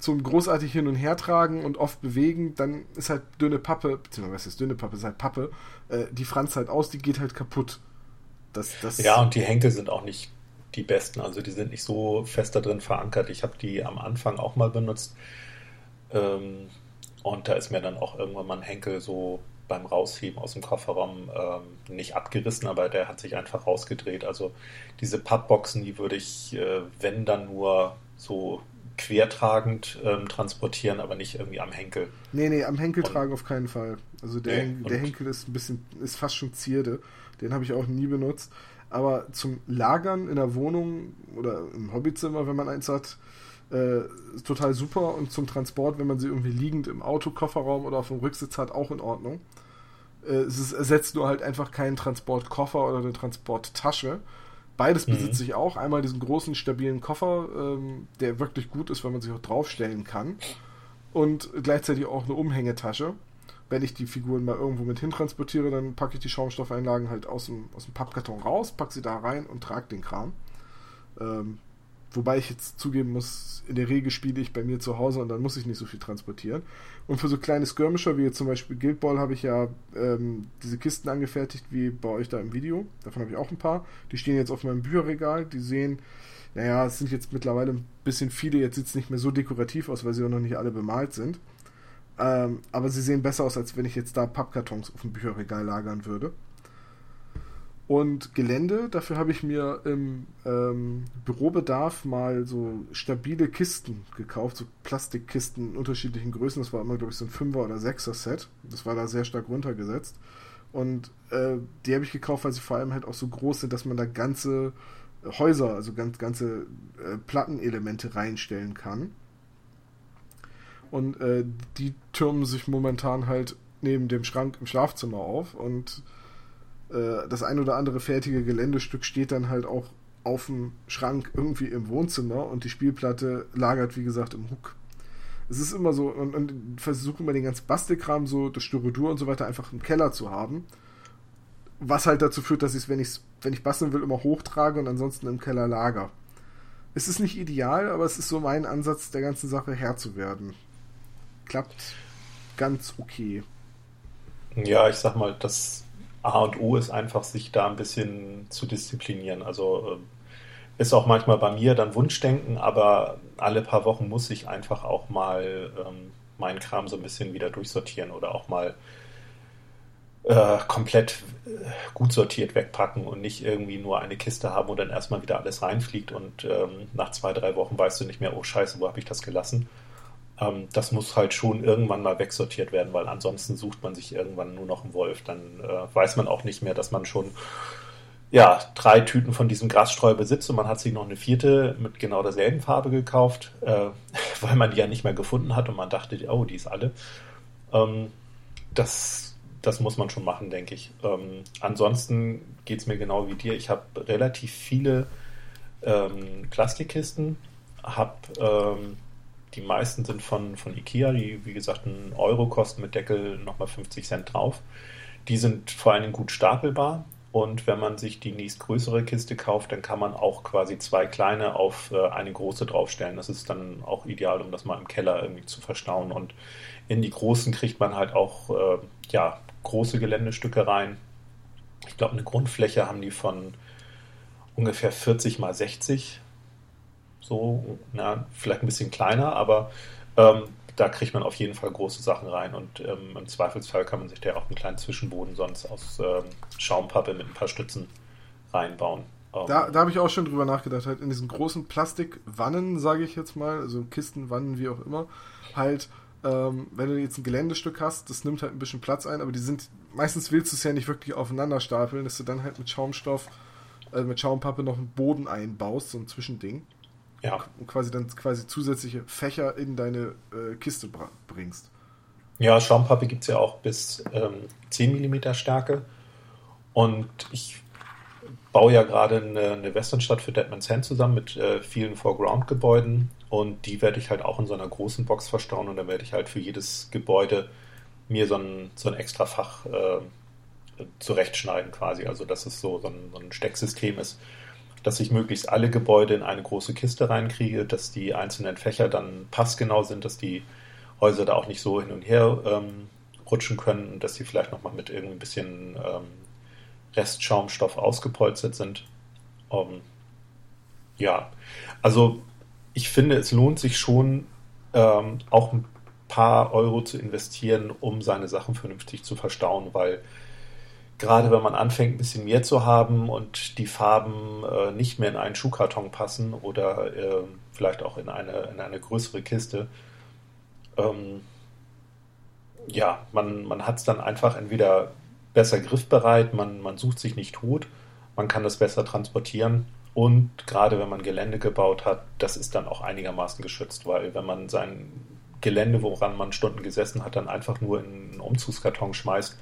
Zum großartig hin und her tragen und oft bewegen, dann ist halt dünne Pappe, beziehungsweise ist dünne Pappe, ist halt Pappe, äh, die franzt halt aus, die geht halt kaputt. Das, das ja, und die Henkel sind auch nicht die besten, also die sind nicht so fest da drin verankert. Ich habe die am Anfang auch mal benutzt ähm, und da ist mir dann auch irgendwann mal ein Henkel so beim Rausheben aus dem Kofferraum ähm, nicht abgerissen, aber der hat sich einfach rausgedreht. Also diese Pappboxen, die würde ich, äh, wenn dann nur so quertragend ähm, transportieren, aber nicht irgendwie am Henkel. Nee, nee, am Henkel und, tragen auf keinen Fall. Also der, nee, der Henkel ist ein bisschen, ist fast schon Zierde. Den habe ich auch nie benutzt. Aber zum Lagern in der Wohnung oder im Hobbyzimmer, wenn man eins hat, äh, total super und zum Transport, wenn man sie irgendwie liegend im Auto, Kofferraum oder auf dem Rücksitz hat, auch in Ordnung. Äh, es ist, ersetzt nur halt einfach keinen Transportkoffer oder eine Transporttasche. Beides mhm. besitze ich auch. Einmal diesen großen, stabilen Koffer, ähm, der wirklich gut ist, weil man sich auch draufstellen kann. Und gleichzeitig auch eine Umhängetasche. Wenn ich die Figuren mal irgendwo mit hintransportiere, dann packe ich die Schaumstoffeinlagen halt aus dem, aus dem Pappkarton raus, packe sie da rein und trage den Kram. Ähm, Wobei ich jetzt zugeben muss, in der Regel spiele ich bei mir zu Hause und dann muss ich nicht so viel transportieren. Und für so kleine Skirmisher, wie jetzt zum Beispiel Guild Ball, habe ich ja ähm, diese Kisten angefertigt, wie bei euch da im Video. Davon habe ich auch ein paar. Die stehen jetzt auf meinem Bücherregal. Die sehen, naja, es sind jetzt mittlerweile ein bisschen viele. Jetzt sieht es nicht mehr so dekorativ aus, weil sie auch noch nicht alle bemalt sind. Ähm, aber sie sehen besser aus, als wenn ich jetzt da Pappkartons auf dem Bücherregal lagern würde. Und Gelände, dafür habe ich mir im ähm, Bürobedarf mal so stabile Kisten gekauft, so Plastikkisten in unterschiedlichen Größen. Das war immer, glaube ich, so ein 5er oder 6er Set. Das war da sehr stark runtergesetzt. Und äh, die habe ich gekauft, weil sie vor allem halt auch so groß sind, dass man da ganze Häuser, also ganz, ganze äh, Plattenelemente reinstellen kann. Und äh, die türmen sich momentan halt neben dem Schrank im Schlafzimmer auf und äh, das ein oder andere fertige Geländestück steht dann halt auch auf dem Schrank irgendwie im Wohnzimmer und die Spielplatte lagert, wie gesagt, im Hook. Es ist immer so, und, und versuche immer den ganzen Bastelkram, so das Styrodur und so weiter, einfach im Keller zu haben. Was halt dazu führt, dass ich es, wenn, wenn ich basteln will, immer hochtrage und ansonsten im Keller lager. Es ist nicht ideal, aber es ist so mein Ansatz, der ganzen Sache Herr zu werden. Klappt ganz okay. Ja, ich sag mal, das A und O ist einfach, sich da ein bisschen zu disziplinieren. Also äh, ist auch manchmal bei mir dann Wunschdenken, aber alle paar Wochen muss ich einfach auch mal ähm, meinen Kram so ein bisschen wieder durchsortieren oder auch mal äh, komplett äh, gut sortiert wegpacken und nicht irgendwie nur eine Kiste haben, wo dann erstmal wieder alles reinfliegt und ähm, nach zwei, drei Wochen weißt du nicht mehr, oh scheiße, wo habe ich das gelassen? Ähm, das muss halt schon irgendwann mal wegsortiert werden, weil ansonsten sucht man sich irgendwann nur noch einen Wolf. Dann äh, weiß man auch nicht mehr, dass man schon ja, drei Tüten von diesem Grasstreu besitzt und man hat sich noch eine vierte mit genau derselben Farbe gekauft, äh, weil man die ja nicht mehr gefunden hat und man dachte, oh, die ist alle. Ähm, das, das muss man schon machen, denke ich. Ähm, ansonsten geht es mir genau wie dir. Ich habe relativ viele ähm, Plastikkisten, habe ähm, die meisten sind von, von Ikea, die wie gesagt einen Euro kosten mit Deckel nochmal 50 Cent drauf. Die sind vor allen Dingen gut stapelbar und wenn man sich die nächstgrößere Kiste kauft, dann kann man auch quasi zwei kleine auf äh, eine große draufstellen. Das ist dann auch ideal, um das mal im Keller irgendwie zu verstauen. Und in die großen kriegt man halt auch äh, ja, große Geländestücke rein. Ich glaube, eine Grundfläche haben die von ungefähr 40 mal 60 so, na, vielleicht ein bisschen kleiner, aber ähm, da kriegt man auf jeden Fall große Sachen rein und ähm, im Zweifelsfall kann man sich da auch einen kleinen Zwischenboden sonst aus ähm, Schaumpappe mit ein paar Stützen reinbauen. Ähm, da, da habe ich auch schon drüber nachgedacht, halt in diesen großen Plastikwannen, sage ich jetzt mal, also Kisten, Wannen, wie auch immer, halt, ähm, wenn du jetzt ein Geländestück hast, das nimmt halt ein bisschen Platz ein, aber die sind, meistens willst du es ja nicht wirklich aufeinander stapeln, dass du dann halt mit Schaumstoff, äh, mit Schaumpappe noch einen Boden einbaust, so ein Zwischending ja. und quasi dann quasi zusätzliche Fächer in deine äh, Kiste bringst. Ja, Schaumpappe gibt es ja auch bis ähm, 10 mm Stärke. Und ich baue ja gerade eine, eine Westernstadt für Deadman's Hand zusammen mit äh, vielen Foreground-Gebäuden. Und die werde ich halt auch in so einer großen Box verstauen. Und dann werde ich halt für jedes Gebäude mir so ein, so ein extra Fach äh, zurechtschneiden quasi. Also dass es so, so, ein, so ein Stecksystem ist dass ich möglichst alle Gebäude in eine große Kiste reinkriege, dass die einzelnen Fächer dann passgenau sind, dass die Häuser da auch nicht so hin und her ähm, rutschen können und dass sie vielleicht nochmal mit irgendwie ein bisschen ähm, Restschaumstoff ausgepolstert sind. Ähm, ja, also ich finde, es lohnt sich schon, ähm, auch ein paar Euro zu investieren, um seine Sachen vernünftig zu verstauen, weil gerade wenn man anfängt, ein bisschen mehr zu haben und die Farben äh, nicht mehr in einen Schuhkarton passen oder äh, vielleicht auch in eine, in eine größere Kiste, ähm, ja, man, man hat es dann einfach entweder besser griffbereit, man, man sucht sich nicht tot, man kann das besser transportieren und gerade wenn man Gelände gebaut hat, das ist dann auch einigermaßen geschützt, weil wenn man sein Gelände, woran man Stunden gesessen hat, dann einfach nur in einen Umzugskarton schmeißt,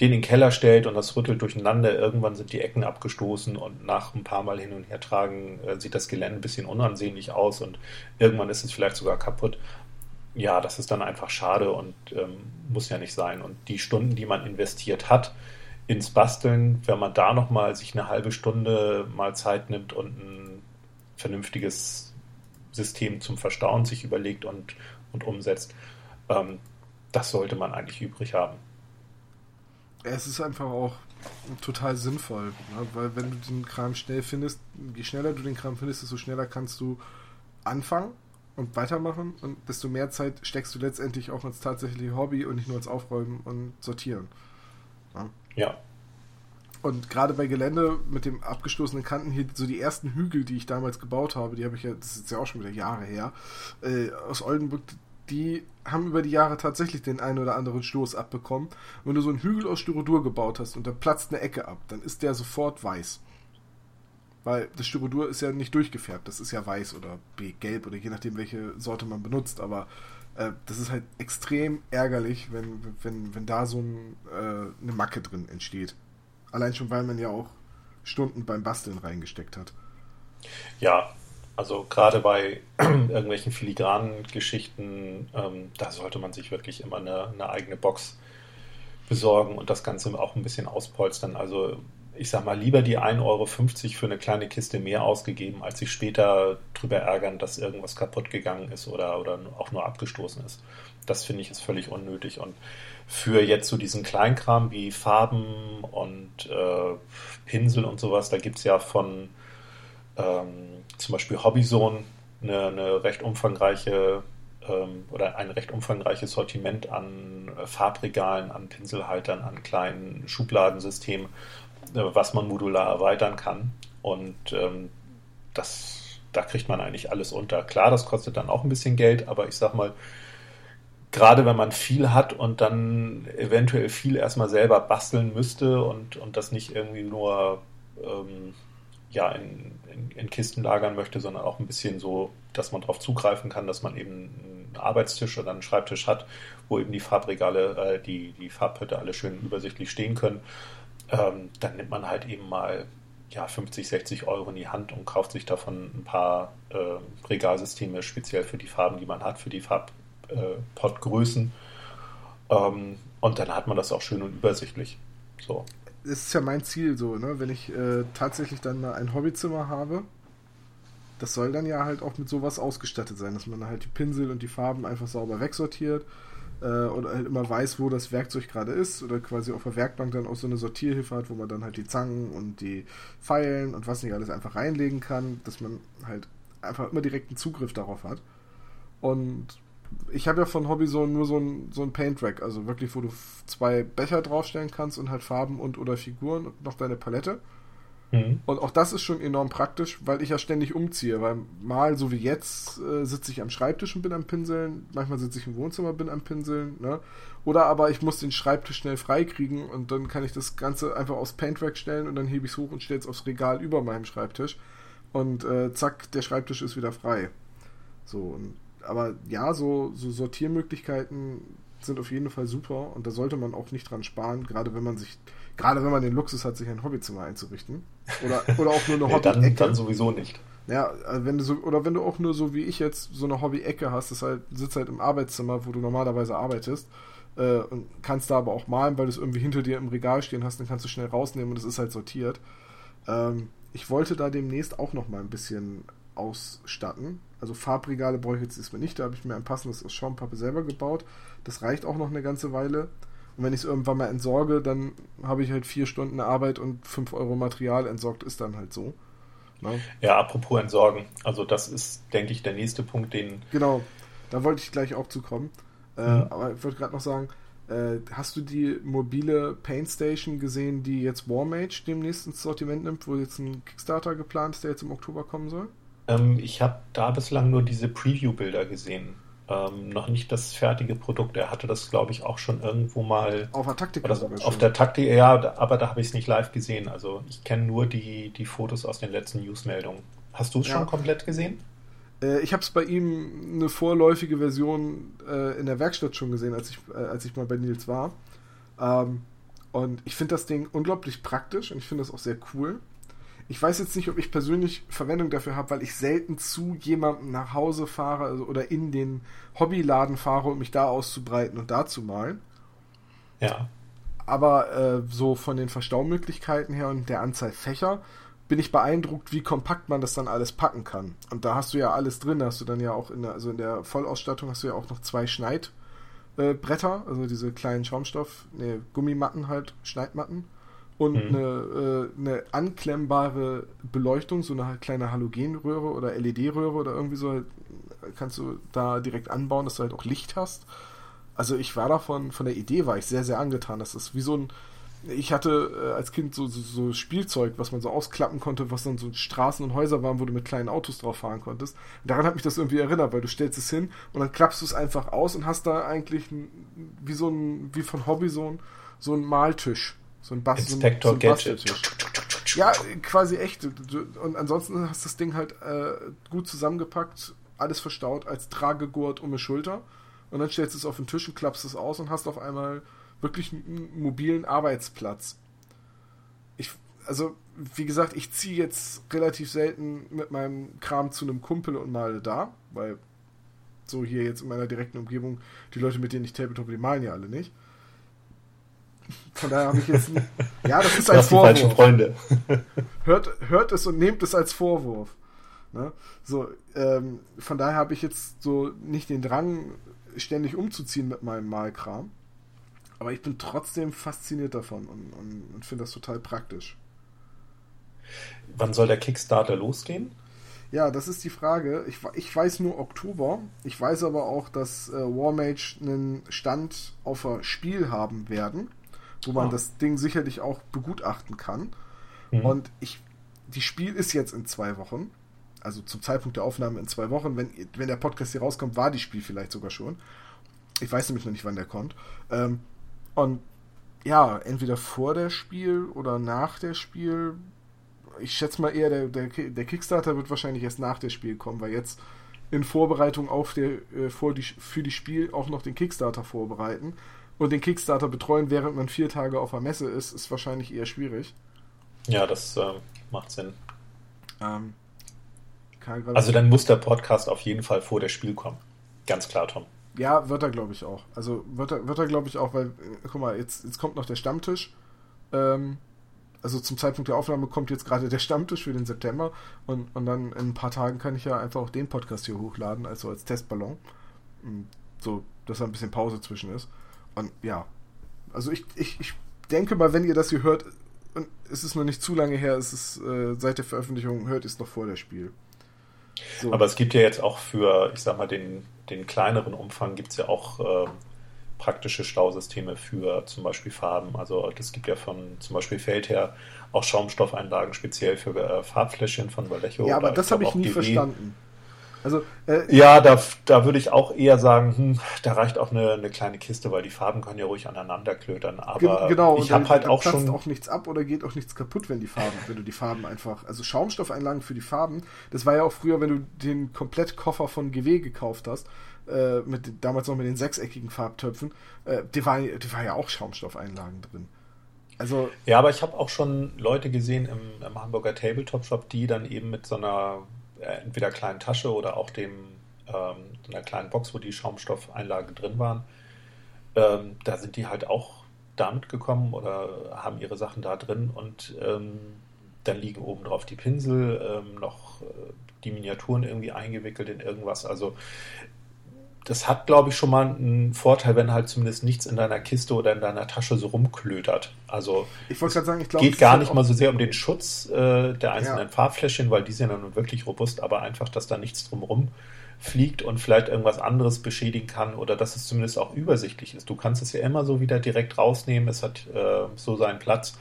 den in den Keller stellt und das rüttelt durcheinander. Irgendwann sind die Ecken abgestoßen und nach ein paar Mal hin und her tragen äh, sieht das Gelände ein bisschen unansehnlich aus und irgendwann ist es vielleicht sogar kaputt. Ja, das ist dann einfach schade und ähm, muss ja nicht sein. Und die Stunden, die man investiert hat ins Basteln, wenn man da nochmal sich eine halbe Stunde mal Zeit nimmt und ein vernünftiges System zum Verstauen sich überlegt und, und umsetzt, ähm, das sollte man eigentlich übrig haben es ist einfach auch total sinnvoll, ne? weil wenn du den Kram schnell findest, je schneller du den Kram findest, desto schneller kannst du anfangen und weitermachen und desto mehr Zeit steckst du letztendlich auch ins tatsächliche Hobby und nicht nur ins Aufräumen und Sortieren. Ja. ja. Und gerade bei Gelände mit dem abgestoßenen Kanten hier, so die ersten Hügel, die ich damals gebaut habe, die habe ich ja, das ist ja auch schon wieder Jahre her, äh, aus Oldenburg, die haben über die Jahre tatsächlich den einen oder anderen Stoß abbekommen. Wenn du so einen Hügel aus Styrodur gebaut hast und da platzt eine Ecke ab, dann ist der sofort weiß. Weil das Styrodur ist ja nicht durchgefärbt, das ist ja weiß oder gelb oder je nachdem, welche Sorte man benutzt. Aber äh, das ist halt extrem ärgerlich, wenn, wenn, wenn da so ein, äh, eine Macke drin entsteht. Allein schon, weil man ja auch Stunden beim Basteln reingesteckt hat. Ja, also gerade bei irgendwelchen filigranen Geschichten, ähm, da sollte man sich wirklich immer eine, eine, eigene Box besorgen und das Ganze auch ein bisschen auspolstern. Also ich sag mal, lieber die 1,50 Euro für eine kleine Kiste mehr ausgegeben, als sich später drüber ärgern, dass irgendwas kaputt gegangen ist oder, oder auch nur abgestoßen ist. Das finde ich ist völlig unnötig. Und für jetzt so diesen Kleinkram wie Farben und äh, Pinsel und sowas, da gibt es ja von ähm, zum Beispiel Hobbyzone eine, eine recht umfangreiche ähm, oder ein recht umfangreiches Sortiment an äh, Farbregalen, an Pinselhaltern, an kleinen Schubladensystemen, äh, was man modular erweitern kann. Und ähm, das, da kriegt man eigentlich alles unter. Klar, das kostet dann auch ein bisschen Geld, aber ich sag mal, gerade wenn man viel hat und dann eventuell viel erstmal selber basteln müsste und, und das nicht irgendwie nur ähm, ja, in, in, in, Kisten lagern möchte, sondern auch ein bisschen so, dass man darauf zugreifen kann, dass man eben einen Arbeitstisch oder einen Schreibtisch hat, wo eben die Farbregale, äh, die, die Farbpötte alle schön übersichtlich stehen können. Ähm, dann nimmt man halt eben mal ja, 50, 60 Euro in die Hand und kauft sich davon ein paar äh, Regalsysteme speziell für die Farben, die man hat, für die Farbpottgrößen. Äh, ähm, und dann hat man das auch schön und übersichtlich. So das ist ja mein Ziel so, ne? Wenn ich äh, tatsächlich dann mal ein Hobbyzimmer habe, das soll dann ja halt auch mit sowas ausgestattet sein, dass man halt die Pinsel und die Farben einfach sauber wegsortiert äh, oder halt immer weiß, wo das Werkzeug gerade ist oder quasi auf der Werkbank dann auch so eine Sortierhilfe hat, wo man dann halt die Zangen und die Pfeilen und was nicht alles einfach reinlegen kann, dass man halt einfach immer direkten Zugriff darauf hat. Und ich habe ja von Hobbyzone nur so ein, so ein Paint-Rack, also wirklich, wo du zwei Becher draufstellen kannst und halt Farben und oder Figuren und noch deine Palette. Mhm. Und auch das ist schon enorm praktisch, weil ich ja ständig umziehe, weil mal so wie jetzt äh, sitze ich am Schreibtisch und bin am Pinseln, manchmal sitze ich im Wohnzimmer, bin am Pinseln, ne? Oder aber ich muss den Schreibtisch schnell freikriegen und dann kann ich das Ganze einfach aufs Paint-Rack stellen und dann hebe ich es hoch und stelle es aufs Regal über meinem Schreibtisch und äh, zack, der Schreibtisch ist wieder frei. So, und aber ja, so, so Sortiermöglichkeiten sind auf jeden Fall super und da sollte man auch nicht dran sparen, gerade wenn man sich, gerade wenn man den Luxus hat, sich ein Hobbyzimmer einzurichten. Oder, oder auch nur eine Hobby-Ecke. dann, dann sowieso nicht. Ja, also wenn du so, oder wenn du auch nur so wie ich jetzt so eine Hobby-Ecke hast, das halt, sitzt halt im Arbeitszimmer, wo du normalerweise arbeitest, äh, und kannst da aber auch malen, weil du es irgendwie hinter dir im Regal stehen hast, dann kannst du schnell rausnehmen und es ist halt sortiert. Ähm, ich wollte da demnächst auch noch mal ein bisschen ausstatten. Also Farbregale brauche ich jetzt erstmal nicht, da habe ich mir ein passendes aus Schaumpappe selber gebaut. Das reicht auch noch eine ganze Weile. Und wenn ich es irgendwann mal entsorge, dann habe ich halt vier Stunden Arbeit und fünf Euro Material entsorgt, ist dann halt so. Ne? Ja, apropos entsorgen. Also das ist, denke ich, der nächste Punkt, den... Genau, da wollte ich gleich auch zukommen. Äh, mhm. aber ich wollte gerade noch sagen, äh, hast du die mobile Paint Station gesehen, die jetzt Warmage demnächst ins Sortiment nimmt, wo jetzt ein Kickstarter geplant ist, der jetzt im Oktober kommen soll? Ähm, ich habe da bislang nur diese Preview-Bilder gesehen. Ähm, noch nicht das fertige Produkt. Er hatte das, glaube ich, auch schon irgendwo mal. Auf der Taktik. Also auf der Taktik, ja, aber da habe ich es nicht live gesehen. Also ich kenne nur die, die Fotos aus den letzten Newsmeldungen. Hast du es ja. schon komplett gesehen? Äh, ich habe es bei ihm eine vorläufige Version äh, in der Werkstatt schon gesehen, als ich, äh, als ich mal bei Nils war. Ähm, und ich finde das Ding unglaublich praktisch und ich finde das auch sehr cool. Ich weiß jetzt nicht, ob ich persönlich Verwendung dafür habe, weil ich selten zu jemandem nach Hause fahre also, oder in den Hobbyladen fahre, um mich da auszubreiten und da zu malen. Ja. Aber äh, so von den Verstaumöglichkeiten her und der Anzahl Fächer bin ich beeindruckt, wie kompakt man das dann alles packen kann. Und da hast du ja alles drin, da hast du dann ja auch in der, also in der Vollausstattung hast du ja auch noch zwei Schneidbretter, äh, also diese kleinen Schaumstoff, ne, Gummimatten halt, Schneidmatten und mhm. eine, äh, eine anklemmbare Beleuchtung, so eine kleine Halogenröhre oder LED-Röhre oder irgendwie so, kannst du da direkt anbauen, dass du halt auch Licht hast. Also ich war davon, von der Idee war ich sehr, sehr angetan. Das ist wie so ein, ich hatte äh, als Kind so, so, so, Spielzeug, was man so ausklappen konnte, was dann so Straßen und Häuser waren, wo du mit kleinen Autos drauf fahren konntest. Und daran hat mich das irgendwie erinnert, weil du stellst es hin und dann klappst du es einfach aus und hast da eigentlich wie so ein, wie von Hobby so ein, so ein Maltisch so ein Bass. Inspector so ein Gadget. Ja, quasi echt. Und ansonsten hast du das Ding halt äh, gut zusammengepackt, alles verstaut als Tragegurt um die Schulter. Und dann stellst du es auf den Tisch und klappst es aus und hast auf einmal wirklich einen mobilen Arbeitsplatz. Ich, also wie gesagt, ich ziehe jetzt relativ selten mit meinem Kram zu einem Kumpel und male da, weil so hier jetzt in meiner direkten Umgebung, die Leute, mit denen ich Tabletop, die malen ja alle nicht. Von daher habe ich jetzt. Nie, ja, das ist ein Vorwurf. Die falschen Freunde. hört, hört es und nehmt es als Vorwurf. Ne? So, ähm, von daher habe ich jetzt so nicht den Drang, ständig umzuziehen mit meinem Malkram. Aber ich bin trotzdem fasziniert davon und, und, und finde das total praktisch. Wann soll der Kickstarter losgehen? Ja, das ist die Frage. Ich, ich weiß nur Oktober. Ich weiß aber auch, dass äh, Warmage einen Stand auf Spiel haben werden, wo man ah. das Ding sicherlich auch begutachten kann. Mhm. Und ich, die Spiel ist jetzt in zwei Wochen. Also zum Zeitpunkt der Aufnahme in zwei Wochen. Wenn, wenn der Podcast hier rauskommt, war die Spiel vielleicht sogar schon. Ich weiß nämlich noch nicht, wann der kommt. Ähm, und ja, entweder vor der Spiel oder nach der Spiel. Ich schätze mal eher, der, der, der Kickstarter wird wahrscheinlich erst nach der Spiel kommen, weil jetzt in Vorbereitung auf der, äh, vor die, für die Spiel auch noch den Kickstarter vorbereiten und den Kickstarter betreuen, während man vier Tage auf der Messe ist, ist wahrscheinlich eher schwierig. Ja, das äh, macht Sinn. Ähm, also dann muss der Podcast auf jeden Fall vor der Spiel kommen. Ganz klar, Tom. Ja, wird er, glaube ich, auch. Also wird er, wird er glaube ich, auch, weil, äh, guck mal, jetzt, jetzt kommt noch der Stammtisch. Ähm, also zum Zeitpunkt der Aufnahme kommt jetzt gerade der Stammtisch für den September und, und dann in ein paar Tagen kann ich ja einfach auch den Podcast hier hochladen, also als Testballon. So, dass da ein bisschen Pause zwischen ist. Und ja, also ich, ich, ich denke mal, wenn ihr das hier hört, und es ist noch nicht zu lange her, es ist äh, seit der Veröffentlichung, hört es noch vor der Spiel. So. Aber es gibt ja jetzt auch für, ich sag mal, den den kleineren Umfang gibt es ja auch äh, praktische Stausysteme für zum Beispiel Farben. Also es gibt ja von zum Beispiel Feldher auch Schaumstoffeinlagen speziell für äh, Farbfläschchen von Vallejo. Ja, aber das habe ich nie GW. verstanden. Also, äh, ja, da, da würde ich auch eher sagen, hm, da reicht auch eine, eine kleine Kiste, weil die Farben können ja ruhig aneinander klötern. Aber genau, ich habe halt auch schon auch nichts ab oder geht auch nichts kaputt, wenn die Farben, wenn du die Farben einfach, also Schaumstoffeinlagen für die Farben. Das war ja auch früher, wenn du den Komplettkoffer von GW gekauft hast, äh, mit damals noch mit den sechseckigen Farbtöpfen, äh, die war, die war ja auch Schaumstoffeinlagen drin. Also ja, aber ich habe auch schon Leute gesehen im, im Hamburger Tabletop Shop, die dann eben mit so einer entweder kleinen Tasche oder auch dem ähm, einer kleinen Box, wo die Schaumstoffeinlagen drin waren. Ähm, da sind die halt auch damit gekommen oder haben ihre Sachen da drin und ähm, dann liegen oben drauf die Pinsel, ähm, noch äh, die Miniaturen irgendwie eingewickelt in irgendwas. Also das hat, glaube ich, schon mal einen Vorteil, wenn halt zumindest nichts in deiner Kiste oder in deiner Tasche so rumklötert. Also ich wollte gerade sagen, ich glaube, geht gar nicht mal so sehr um den Schutz äh, der einzelnen ja. Farbfläschchen, weil die sind ja nun wirklich robust, aber einfach, dass da nichts drumherum fliegt und vielleicht irgendwas anderes beschädigen kann oder dass es zumindest auch übersichtlich ist. Du kannst es ja immer so wieder direkt rausnehmen, es hat äh, so seinen Platz.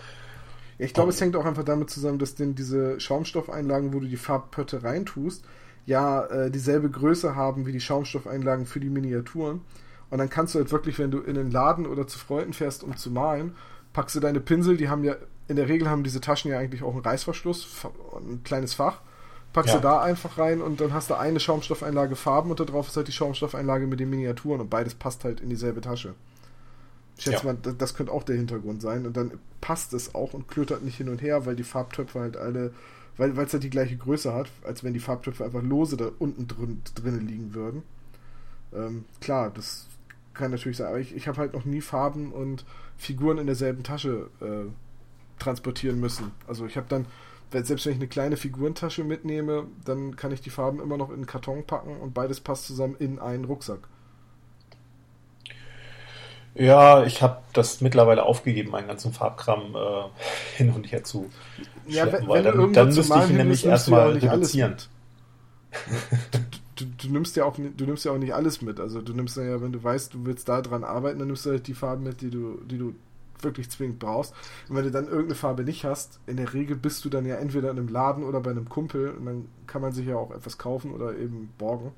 Ja, ich glaube, es hängt auch einfach damit zusammen, dass denn diese Schaumstoffeinlagen, wo du die Farbpötte reintust, ja äh, dieselbe Größe haben wie die Schaumstoffeinlagen für die Miniaturen. Und dann kannst du halt wirklich, wenn du in den Laden oder zu Freunden fährst, um zu malen, packst du deine Pinsel, die haben ja, in der Regel haben diese Taschen ja eigentlich auch einen Reißverschluss, ein kleines Fach, packst ja. du da einfach rein und dann hast du eine Schaumstoffeinlage Farben und da drauf ist halt die Schaumstoffeinlage mit den Miniaturen und beides passt halt in dieselbe Tasche. Ich schätze ja. mal, das könnte auch der Hintergrund sein und dann passt es auch und klötert nicht hin und her, weil die Farbtöpfe halt alle weil es halt die gleiche Größe hat, als wenn die Farbtöpfe einfach lose da unten drin, drinnen liegen würden. Ähm, klar, das kann natürlich sein, aber ich, ich habe halt noch nie Farben und Figuren in derselben Tasche äh, transportieren müssen. Also ich habe dann, selbst wenn ich eine kleine Figurentasche mitnehme, dann kann ich die Farben immer noch in einen Karton packen und beides passt zusammen in einen Rucksack. Ja, ich habe das mittlerweile aufgegeben, meinen ganzen Farbkram äh, hin und her zu ja, schleppen, wenn dann, dann müsste ich ihn nämlich erstmal reduzieren. Du, du, du, nimmst ja auch du nimmst ja auch nicht alles mit. Also du nimmst ja, wenn du weißt, du willst da dran arbeiten, dann nimmst du halt die Farben mit, die du, die du wirklich zwingend brauchst. Und wenn du dann irgendeine Farbe nicht hast, in der Regel bist du dann ja entweder in einem Laden oder bei einem Kumpel und dann kann man sich ja auch etwas kaufen oder eben borgen,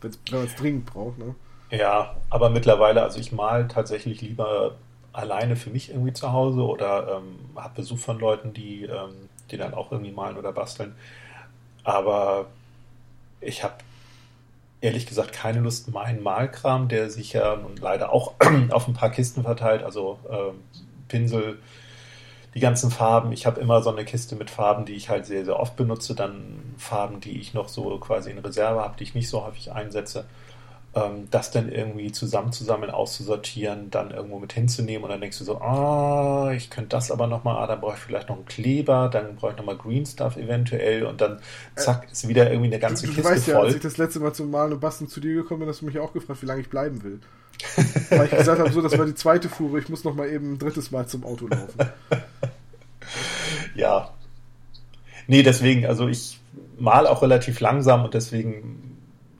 wenn man es dringend braucht. Ne? Ja, aber mittlerweile, also ich mal tatsächlich lieber alleine für mich irgendwie zu Hause oder ähm, habe Besuch von Leuten, die, ähm, die dann auch irgendwie malen oder basteln. Aber ich habe ehrlich gesagt keine Lust, meinen Malkram, der sich ja nun leider auch auf ein paar Kisten verteilt, also ähm, Pinsel, die ganzen Farben. Ich habe immer so eine Kiste mit Farben, die ich halt sehr, sehr oft benutze. Dann Farben, die ich noch so quasi in Reserve habe, die ich nicht so häufig einsetze. Ähm, das dann irgendwie zusammen zusammen auszusortieren, dann irgendwo mit hinzunehmen und dann denkst du so, ah, ich könnte das aber nochmal, ah, dann brauche ich vielleicht noch einen Kleber, dann brauche ich nochmal Green Stuff eventuell und dann zack, ist wieder irgendwie eine ganze du, du Kiste weißt voll. ja, als ich das letzte Mal zum Malen und Basteln zu dir gekommen bin, hast du mich auch gefragt, wie lange ich bleiben will. Weil ich gesagt habe, so, das war die zweite Fuhre, ich muss noch mal eben ein drittes Mal zum Auto laufen. ja. Nee, deswegen, also ich mal auch relativ langsam und deswegen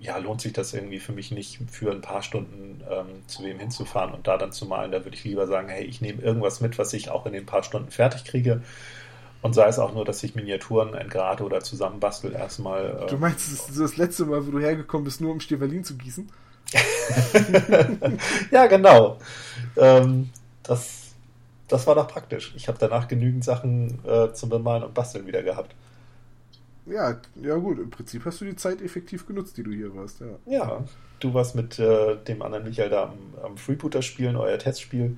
ja, lohnt sich das irgendwie für mich nicht, für ein paar Stunden ähm, zu wem hinzufahren und da dann zu malen. Da würde ich lieber sagen, hey, ich nehme irgendwas mit, was ich auch in den paar Stunden fertig kriege. Und sei es auch nur, dass ich Miniaturen entgrade oder zusammenbastel erstmal. Äh, du meinst, das ist das letzte Mal, wo du hergekommen bist, nur um Stevalin zu gießen? ja, genau. Ähm, das, das war doch praktisch. Ich habe danach genügend Sachen äh, zum Bemalen und Basteln wieder gehabt. Ja, ja gut, im Prinzip hast du die Zeit effektiv genutzt, die du hier warst, ja. Ja, du warst mit äh, dem anderen Michael da am, am Freebooter spielen, euer Testspiel.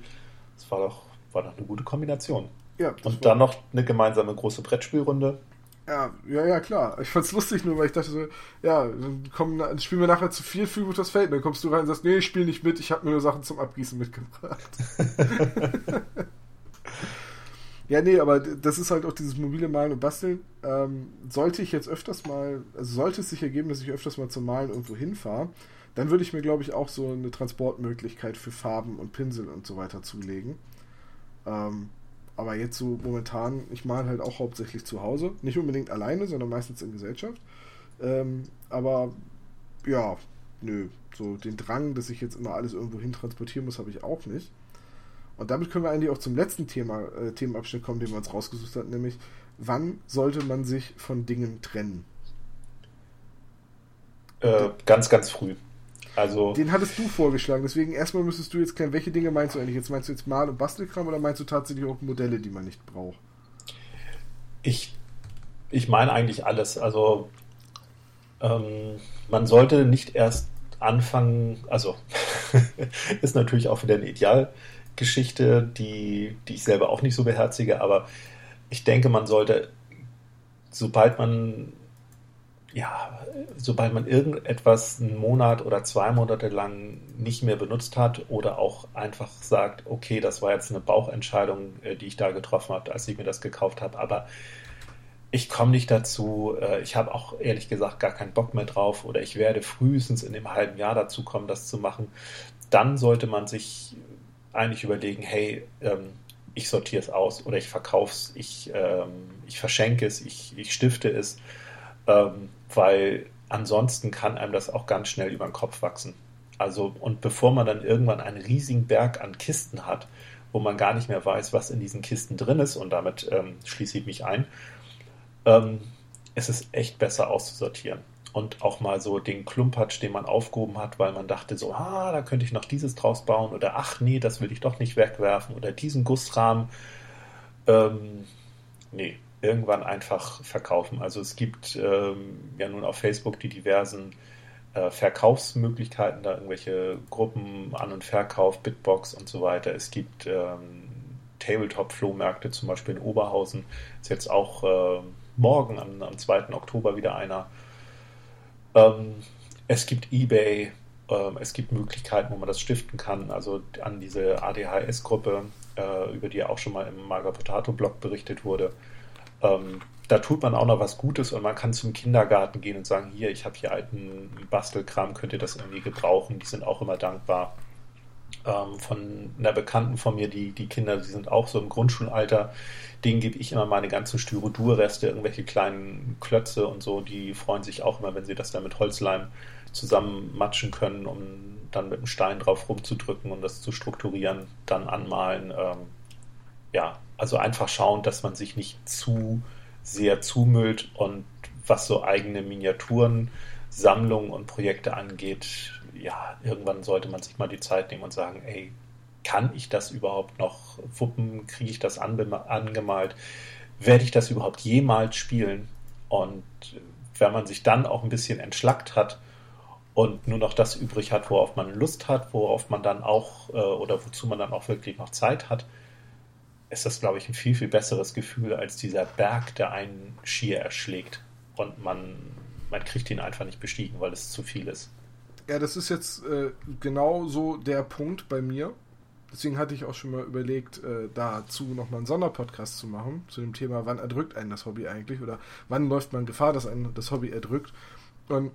Das war doch, war doch eine gute Kombination. Ja. Und dann noch eine gemeinsame große Brettspielrunde. Ja, ja, ja, klar. Ich fand's lustig nur, weil ich dachte so, ja, dann, kommen, dann spielen wir nachher zu viel Freebooters Feld. Dann kommst du rein und sagst, nee, ich spiele nicht mit, ich habe mir nur Sachen zum Abgießen mitgebracht. Ja, nee, aber das ist halt auch dieses mobile Malen und Basteln. Ähm, sollte ich jetzt öfters mal, also sollte es sich ergeben, dass ich öfters mal zum Malen irgendwo hinfahre, dann würde ich mir, glaube ich, auch so eine Transportmöglichkeit für Farben und Pinsel und so weiter zulegen. Ähm, aber jetzt so momentan, ich male halt auch hauptsächlich zu Hause. Nicht unbedingt alleine, sondern meistens in Gesellschaft. Ähm, aber ja, nö, so den Drang, dass ich jetzt immer alles irgendwo hin transportieren muss, habe ich auch nicht. Und damit können wir eigentlich auch zum letzten Thema, äh, Themenabschnitt kommen, den wir uns rausgesucht hatten, nämlich wann sollte man sich von Dingen trennen? Äh, ganz, ganz früh. Also, Den hattest du vorgeschlagen, deswegen erstmal müsstest du jetzt klären, welche Dinge meinst du eigentlich? Jetzt meinst du jetzt Mal- und Bastelkram oder meinst du tatsächlich auch Modelle, die man nicht braucht? Ich, ich meine eigentlich alles. Also ähm, man sollte nicht erst anfangen, also ist natürlich auch wieder ein Ideal, Geschichte, die, die ich selber auch nicht so beherzige, aber ich denke, man sollte, sobald man ja, sobald man irgendetwas einen Monat oder zwei Monate lang nicht mehr benutzt hat oder auch einfach sagt, okay, das war jetzt eine Bauchentscheidung, äh, die ich da getroffen habe, als ich mir das gekauft habe, aber ich komme nicht dazu, äh, ich habe auch ehrlich gesagt gar keinen Bock mehr drauf oder ich werde frühestens in dem halben Jahr dazu kommen, das zu machen, dann sollte man sich eigentlich überlegen, hey, ähm, ich sortiere es aus oder ich verkaufe es, ich, ähm, ich verschenke es, ich, ich stifte es, ähm, weil ansonsten kann einem das auch ganz schnell über den Kopf wachsen. Also, und bevor man dann irgendwann einen riesigen Berg an Kisten hat, wo man gar nicht mehr weiß, was in diesen Kisten drin ist, und damit ähm, schließe ich mich ein, ähm, es ist echt besser auszusortieren und auch mal so den Klumpatsch, den man aufgehoben hat, weil man dachte so, ah, da könnte ich noch dieses draus bauen oder ach nee, das will ich doch nicht wegwerfen oder diesen Gussrahmen. Ähm, nee, irgendwann einfach verkaufen. Also es gibt ähm, ja nun auf Facebook die diversen äh, Verkaufsmöglichkeiten, da irgendwelche Gruppen An- und Verkauf, Bitbox und so weiter. Es gibt ähm, Tabletop-Flohmärkte, zum Beispiel in Oberhausen. Ist jetzt auch äh, morgen am, am 2. Oktober wieder einer. Ähm, es gibt eBay, ähm, es gibt Möglichkeiten, wo man das stiften kann. Also an diese ADHS-Gruppe, äh, über die auch schon mal im Maga Potato-Blog berichtet wurde. Ähm, da tut man auch noch was Gutes und man kann zum Kindergarten gehen und sagen, hier, ich habe hier alten Bastelkram, könnt ihr das irgendwie gebrauchen? Die sind auch immer dankbar. Ähm, von einer Bekannten von mir, die, die Kinder, die sind auch so im Grundschulalter, denen gebe ich immer meine ganzen Styrodur-Reste, irgendwelche kleinen Klötze und so. Die freuen sich auch immer, wenn sie das dann mit Holzleim zusammenmatschen können, um dann mit einem Stein drauf rumzudrücken und das zu strukturieren, dann anmalen. Ähm, ja, also einfach schauen, dass man sich nicht zu sehr zumüllt und was so eigene Miniaturen, Sammlungen und Projekte angeht, ja, irgendwann sollte man sich mal die Zeit nehmen und sagen, ey, kann ich das überhaupt noch wuppen? Kriege ich das angemalt? Werde ich das überhaupt jemals spielen? Und wenn man sich dann auch ein bisschen entschlackt hat und nur noch das übrig hat, worauf man Lust hat, worauf man dann auch äh, oder wozu man dann auch wirklich noch Zeit hat, ist das, glaube ich, ein viel, viel besseres Gefühl als dieser Berg, der einen schier erschlägt und man, man kriegt ihn einfach nicht bestiegen, weil es zu viel ist. Ja, das ist jetzt äh, genau so der Punkt bei mir. Deswegen hatte ich auch schon mal überlegt, äh, dazu nochmal einen Sonderpodcast zu machen, zu dem Thema, wann erdrückt einen das Hobby eigentlich oder wann läuft man Gefahr, dass einen das Hobby erdrückt. Und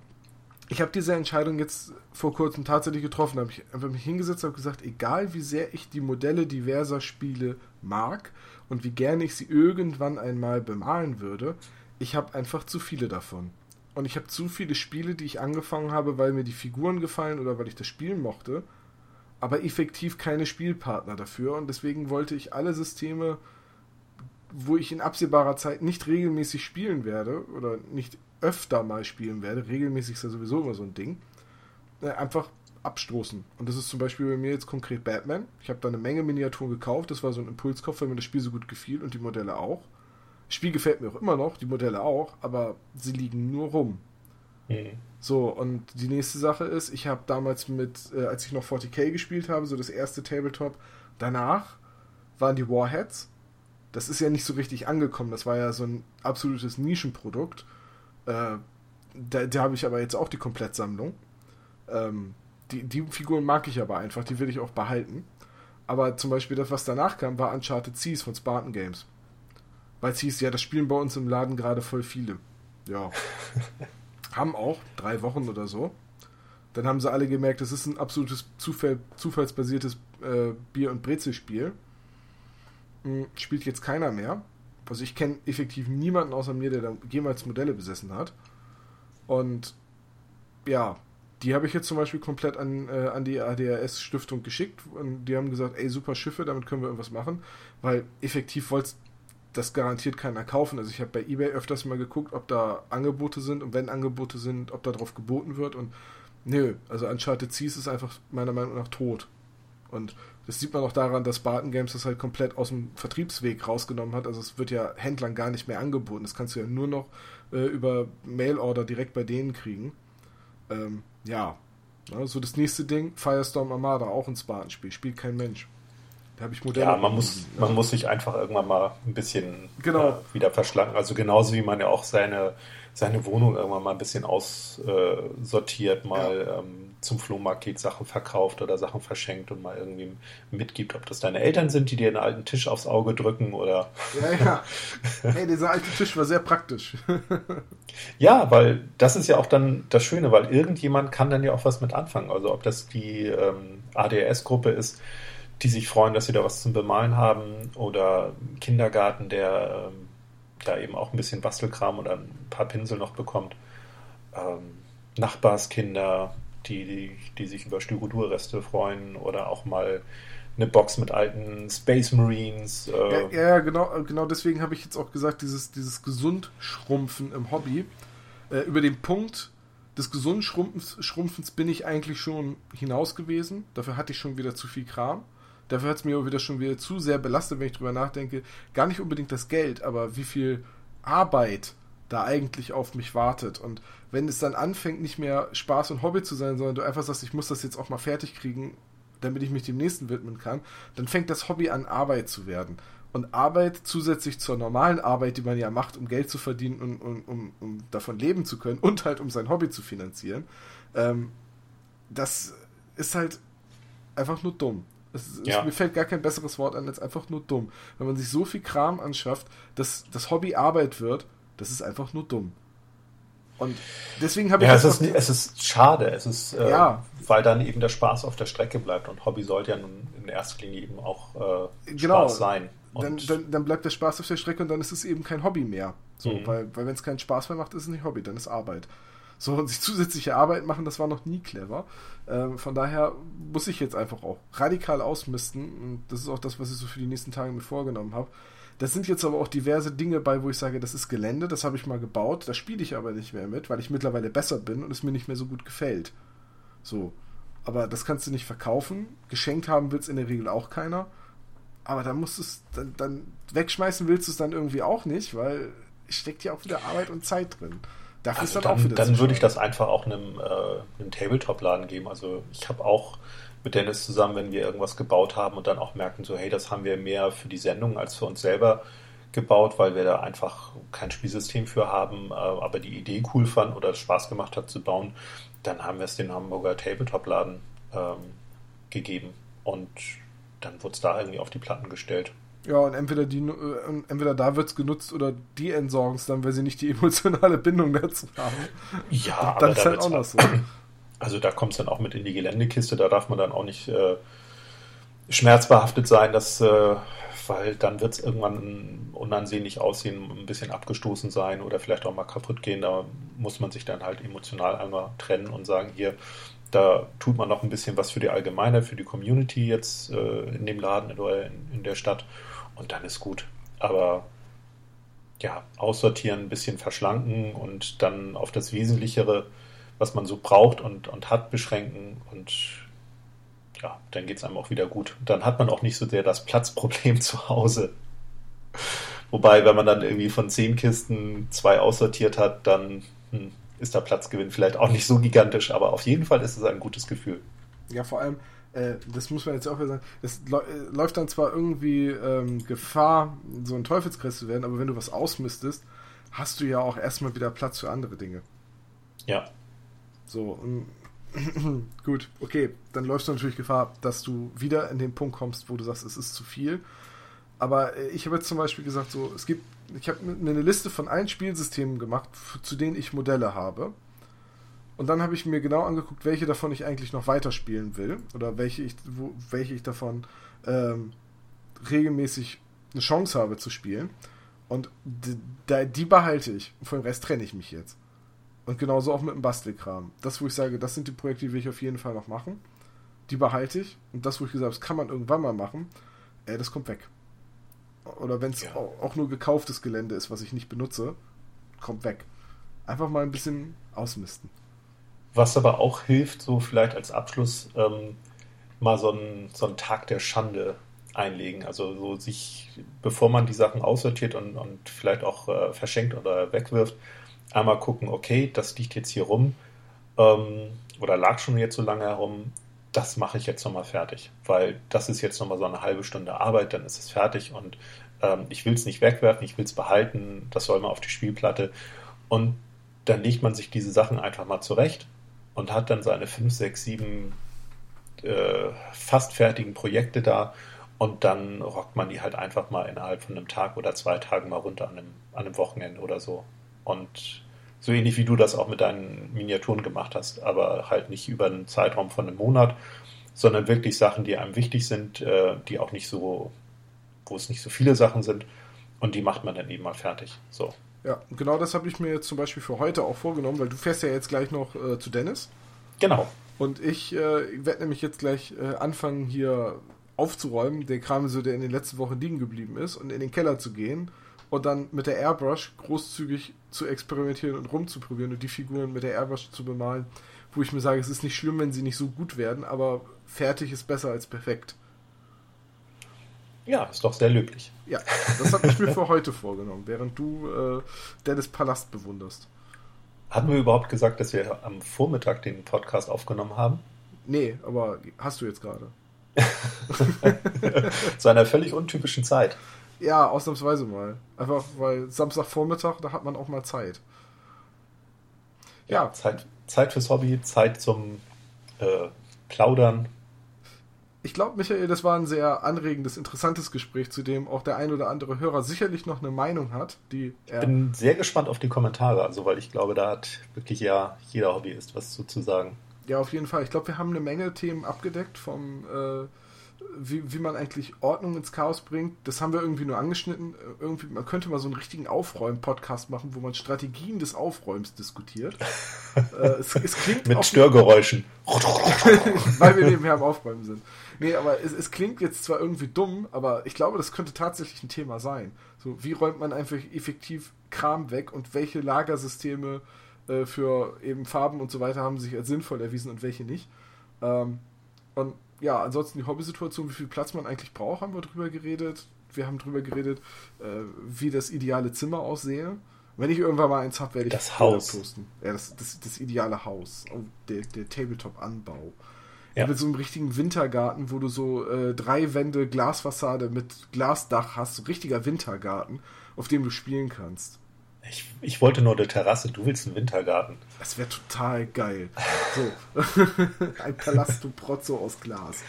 ich habe diese Entscheidung jetzt vor kurzem tatsächlich getroffen. Da habe ich einfach mich hingesetzt und gesagt, egal wie sehr ich die Modelle diverser Spiele mag und wie gerne ich sie irgendwann einmal bemalen würde, ich habe einfach zu viele davon. Und ich habe zu viele Spiele, die ich angefangen habe, weil mir die Figuren gefallen oder weil ich das Spiel mochte, aber effektiv keine Spielpartner dafür. Und deswegen wollte ich alle Systeme, wo ich in absehbarer Zeit nicht regelmäßig spielen werde oder nicht öfter mal spielen werde, regelmäßig ist ja sowieso immer so ein Ding, äh, einfach abstoßen. Und das ist zum Beispiel bei mir jetzt konkret Batman. Ich habe da eine Menge Miniaturen gekauft. Das war so ein Impulskauf, weil mir das Spiel so gut gefiel und die Modelle auch. Spiel gefällt mir auch immer noch, die Modelle auch, aber sie liegen nur rum. Mhm. So, und die nächste Sache ist, ich habe damals mit, äh, als ich noch 40k gespielt habe, so das erste Tabletop, danach waren die Warheads. Das ist ja nicht so richtig angekommen. Das war ja so ein absolutes Nischenprodukt. Äh, da, da habe ich aber jetzt auch die Komplettsammlung. Ähm, die, die Figuren mag ich aber einfach, die will ich auch behalten. Aber zum Beispiel das, was danach kam, war Uncharted Seas von Spartan Games. Weil es hieß, ja, das spielen bei uns im Laden gerade voll viele. Ja. haben auch, drei Wochen oder so. Dann haben sie alle gemerkt, das ist ein absolutes Zufall, zufallsbasiertes äh, Bier- und Brezelspiel. Hm, spielt jetzt keiner mehr. Also ich kenne effektiv niemanden außer mir, der da jemals Modelle besessen hat. Und ja, die habe ich jetzt zum Beispiel komplett an, äh, an die ADRS-Stiftung geschickt und die haben gesagt, ey, super Schiffe, damit können wir irgendwas machen, weil effektiv wollte das garantiert keiner kaufen. Also ich habe bei eBay öfters mal geguckt, ob da Angebote sind und wenn Angebote sind, ob da drauf geboten wird und nö, also Uncharted Seas ist einfach meiner Meinung nach tot. Und das sieht man auch daran, dass Barton Games das halt komplett aus dem Vertriebsweg rausgenommen hat. Also es wird ja Händlern gar nicht mehr angeboten. Das kannst du ja nur noch äh, über Mailorder direkt bei denen kriegen. Ähm, ja. ja. So das nächste Ding, Firestorm Armada, auch ein Spartan-Spiel. Spielt kein Mensch. Da habe ich Modelle. Ja, man muss, man also muss sich einfach irgendwann mal ein bisschen genau. äh, wieder verschlanken. Also genauso wie man ja auch seine, seine Wohnung irgendwann mal ein bisschen aussortiert, äh, mal ja. ähm, zum Flohmarkt geht, Sachen verkauft oder Sachen verschenkt und mal irgendwie mitgibt, ob das deine Eltern sind, die dir einen alten Tisch aufs Auge drücken oder. Ja, ja. Hey, dieser alte Tisch war sehr praktisch. ja, weil das ist ja auch dann das Schöne, weil irgendjemand kann dann ja auch was mit anfangen. Also ob das die ähm, ADS-Gruppe ist, die sich freuen, dass sie da was zum Bemalen haben oder Kindergarten, der ähm, da eben auch ein bisschen Bastelkram oder ein paar Pinsel noch bekommt. Ähm, Nachbarskinder, die, die, die sich über Styrodurreste freuen oder auch mal eine Box mit alten Space Marines. Äh. Ja, ja, genau, genau deswegen habe ich jetzt auch gesagt, dieses, dieses Gesundschrumpfen im Hobby. Äh, über den Punkt des Gesundschrumpfens bin ich eigentlich schon hinaus gewesen. Dafür hatte ich schon wieder zu viel Kram. Dafür hat es mir wieder schon wieder zu sehr belastet, wenn ich drüber nachdenke. Gar nicht unbedingt das Geld, aber wie viel Arbeit da eigentlich auf mich wartet. Und wenn es dann anfängt, nicht mehr Spaß und Hobby zu sein, sondern du einfach sagst, ich muss das jetzt auch mal fertig kriegen, damit ich mich dem nächsten widmen kann, dann fängt das Hobby an, Arbeit zu werden. Und Arbeit zusätzlich zur normalen Arbeit, die man ja macht, um Geld zu verdienen und um, um, um davon leben zu können und halt um sein Hobby zu finanzieren, ähm, das ist halt einfach nur dumm. Es, ja. es, mir fällt gar kein besseres Wort an als einfach nur dumm. Wenn man sich so viel Kram anschafft, dass das Hobby Arbeit wird, das ist einfach nur dumm. Und deswegen habe ich. Ja, es ist, es ist schade. Es ist, äh, ja. weil dann eben der Spaß auf der Strecke bleibt. Und Hobby sollte ja nun in erster Linie eben auch äh, genau. Spaß sein. Dann, dann, dann, bleibt der Spaß auf der Strecke und dann ist es eben kein Hobby mehr. So, mhm. Weil, weil wenn es keinen Spaß mehr macht, ist es nicht Hobby, dann ist Arbeit. So, und sich zusätzliche Arbeit machen, das war noch nie clever. Ähm, von daher muss ich jetzt einfach auch radikal ausmisten. Und das ist auch das, was ich so für die nächsten Tage mir vorgenommen habe. Das sind jetzt aber auch diverse Dinge bei, wo ich sage, das ist Gelände, das habe ich mal gebaut, da spiele ich aber nicht mehr mit, weil ich mittlerweile besser bin und es mir nicht mehr so gut gefällt. So. Aber das kannst du nicht verkaufen. Geschenkt haben will es in der Regel auch keiner. Aber dann musst du es, dann, dann wegschmeißen willst du es dann irgendwie auch nicht, weil es steckt ja auch wieder Arbeit und Zeit drin. Dafür also ist dann, dann auch Dann würde ich das einfach auch einem, äh, einem Tabletop-Laden geben. Also ich habe auch mit Dennis zusammen, wenn wir irgendwas gebaut haben und dann auch merken, so hey, das haben wir mehr für die Sendung als für uns selber gebaut, weil wir da einfach kein Spielsystem für haben, äh, aber die Idee cool fanden oder es Spaß gemacht hat zu bauen, dann haben wir es den Hamburger Tabletop-Laden ähm, gegeben und dann wurde es da irgendwie auf die Platten gestellt. Ja, und entweder, die, äh, entweder da wird es genutzt oder die entsorgen es dann, weil sie nicht die emotionale Bindung dazu haben. Ja, dann aber ist halt auch noch so. Also da kommt es dann auch mit in die Geländekiste, da darf man dann auch nicht äh, schmerzbehaftet sein, dass, äh, weil dann wird es irgendwann unansehnlich aussehen, ein bisschen abgestoßen sein oder vielleicht auch mal kaputt gehen. Da muss man sich dann halt emotional einmal trennen und sagen, hier, da tut man noch ein bisschen was für die Allgemeine, für die Community jetzt äh, in dem Laden oder in, in der Stadt und dann ist gut. Aber ja, aussortieren, ein bisschen verschlanken und dann auf das Wesentlichere was man so braucht und, und hat, beschränken und ja, dann geht es einem auch wieder gut. Dann hat man auch nicht so sehr das Platzproblem zu Hause. Wobei, wenn man dann irgendwie von zehn Kisten zwei aussortiert hat, dann hm, ist der Platzgewinn vielleicht auch nicht so gigantisch, aber auf jeden Fall ist es ein gutes Gefühl. Ja, vor allem, äh, das muss man jetzt auch wieder sagen, es äh, läuft dann zwar irgendwie ähm, Gefahr, so ein Teufelskreis zu werden, aber wenn du was ausmistest, hast du ja auch erstmal wieder Platz für andere Dinge. Ja, so, gut, okay, dann läufst du natürlich Gefahr, dass du wieder in den Punkt kommst, wo du sagst, es ist zu viel. Aber äh, ich habe jetzt zum Beispiel gesagt, so, es gibt, ich habe mir eine Liste von allen Spielsystemen gemacht, zu denen ich Modelle habe. Und dann habe ich mir genau angeguckt, welche davon ich eigentlich noch weiterspielen will oder welche ich, wo, welche ich davon ähm, regelmäßig eine Chance habe zu spielen. Und die, die behalte ich. Und von dem Rest trenne ich mich jetzt. Und genauso auch mit dem Bastelkram. Das, wo ich sage, das sind die Projekte, die will ich auf jeden Fall noch machen. Die behalte ich. Und das, wo ich gesagt habe, das kann man irgendwann mal machen, äh, das kommt weg. Oder wenn es ja. auch nur gekauftes Gelände ist, was ich nicht benutze, kommt weg. Einfach mal ein bisschen ausmisten. Was aber auch hilft, so vielleicht als Abschluss, ähm, mal so einen, so Tag der Schande einlegen. Also so sich, bevor man die Sachen aussortiert und, und vielleicht auch äh, verschenkt oder wegwirft, einmal gucken, okay, das liegt jetzt hier rum ähm, oder lag schon jetzt so lange herum, das mache ich jetzt nochmal fertig, weil das ist jetzt nochmal so eine halbe Stunde Arbeit, dann ist es fertig und ähm, ich will es nicht wegwerfen, ich will es behalten, das soll mal auf die Spielplatte. Und dann legt man sich diese Sachen einfach mal zurecht und hat dann seine fünf, sechs, sieben äh, fast fertigen Projekte da und dann rockt man die halt einfach mal innerhalb von einem Tag oder zwei Tagen mal runter an einem, an einem Wochenende oder so. Und so ähnlich wie du das auch mit deinen Miniaturen gemacht hast, aber halt nicht über einen Zeitraum von einem Monat, sondern wirklich Sachen, die einem wichtig sind, äh, die auch nicht so, wo es nicht so viele Sachen sind und die macht man dann eben mal fertig. So. Ja, genau das habe ich mir jetzt zum Beispiel für heute auch vorgenommen, weil du fährst ja jetzt gleich noch äh, zu Dennis. Genau. Und ich äh, werde nämlich jetzt gleich äh, anfangen, hier aufzuräumen, den Kram, so, der in den letzten Wochen liegen geblieben ist, und in den Keller zu gehen und dann mit der Airbrush großzügig zu experimentieren und rumzuprobieren und die Figuren mit der Airbrush zu bemalen, wo ich mir sage, es ist nicht schlimm, wenn sie nicht so gut werden, aber fertig ist besser als perfekt. Ja, ist doch sehr löblich. Ja, das habe ich mir für heute vorgenommen, während du äh, Dennis Palast bewunderst. Hatten wir überhaupt gesagt, dass wir am Vormittag den Podcast aufgenommen haben? Nee, aber hast du jetzt gerade. Zu einer völlig untypischen Zeit. Ja, ausnahmsweise mal. Einfach, weil Samstagvormittag, da hat man auch mal Zeit. Ja, ja Zeit, Zeit fürs Hobby, Zeit zum äh, Plaudern. Ich glaube, Michael, das war ein sehr anregendes, interessantes Gespräch, zu dem auch der ein oder andere Hörer sicherlich noch eine Meinung hat, die Ich bin sehr gespannt auf die Kommentare, also weil ich glaube, da hat wirklich ja jeder Hobbyist was zu, zu sagen. Ja, auf jeden Fall. Ich glaube, wir haben eine Menge Themen abgedeckt vom äh, wie, wie man eigentlich Ordnung ins Chaos bringt. Das haben wir irgendwie nur angeschnitten. Irgendwie, man könnte mal so einen richtigen Aufräumen-Podcast machen, wo man Strategien des Aufräumens diskutiert. äh, es, es, klingt Mit Störgeräuschen. weil wir nebenher am Aufräumen sind. Nee, aber es, es, klingt jetzt zwar irgendwie dumm, aber ich glaube, das könnte tatsächlich ein Thema sein. So, wie räumt man einfach effektiv Kram weg und welche Lagersysteme äh, für eben Farben und so weiter haben sich als sinnvoll erwiesen und welche nicht. Ähm, und ja, ansonsten die Hobbysituation, wie viel Platz man eigentlich braucht, haben wir drüber geredet. Wir haben drüber geredet, äh, wie das ideale Zimmer aussehe. Wenn ich irgendwann mal eins habe, werde ich das Haus posten. Ja, das, das, das ideale Haus. Oh, der, der Tabletop-Anbau. Ja. Mit so einem richtigen Wintergarten, wo du so äh, drei Wände Glasfassade mit Glasdach hast, so richtiger Wintergarten, auf dem du spielen kannst. Ich, ich wollte nur eine Terrasse, du willst einen Wintergarten. Das wäre total geil. So. Ein Palast du Prozzo aus Glas.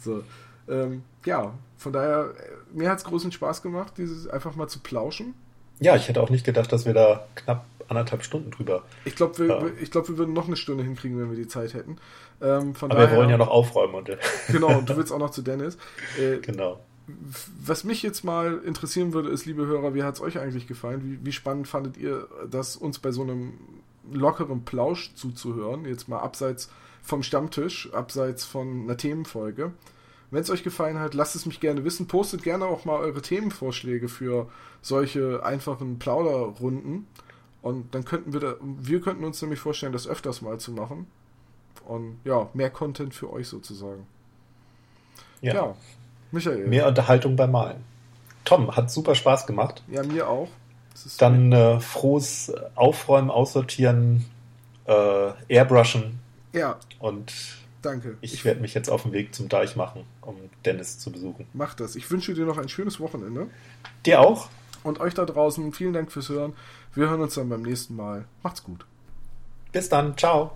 So. Ähm, ja, von daher, äh, mir hat es großen Spaß gemacht, dieses einfach mal zu plauschen. Ja, ich hätte auch nicht gedacht, dass wir da knapp anderthalb Stunden drüber. Ich glaube, wir, ja. glaub, wir würden noch eine Stunde hinkriegen, wenn wir die Zeit hätten. Ähm, Aber daher, wir wollen ja noch aufräumen. Und, genau, und du willst auch noch zu Dennis. Äh, genau. Was mich jetzt mal interessieren würde, ist, liebe Hörer, wie hat es euch eigentlich gefallen? Wie, wie spannend fandet ihr das, uns bei so einem lockeren Plausch zuzuhören? Jetzt mal abseits vom Stammtisch, abseits von einer Themenfolge. Wenn es euch gefallen hat, lasst es mich gerne wissen. Postet gerne auch mal eure Themenvorschläge für solche einfachen Plauderrunden. Und dann könnten wir da, wir könnten uns nämlich vorstellen, das öfters mal zu machen. Und ja, mehr Content für euch sozusagen. Ja. ja. Michael. Mehr Unterhaltung beim Malen. Tom, hat super Spaß gemacht. Ja, mir auch. Dann äh, frohes Aufräumen, Aussortieren, äh, Airbrushen. Ja. Und danke. Ich, ich werde mich jetzt auf den Weg zum Deich machen, um Dennis zu besuchen. Mach das. Ich wünsche dir noch ein schönes Wochenende. Dir auch. Und euch da draußen, vielen Dank fürs Hören. Wir hören uns dann beim nächsten Mal. Macht's gut. Bis dann. Ciao.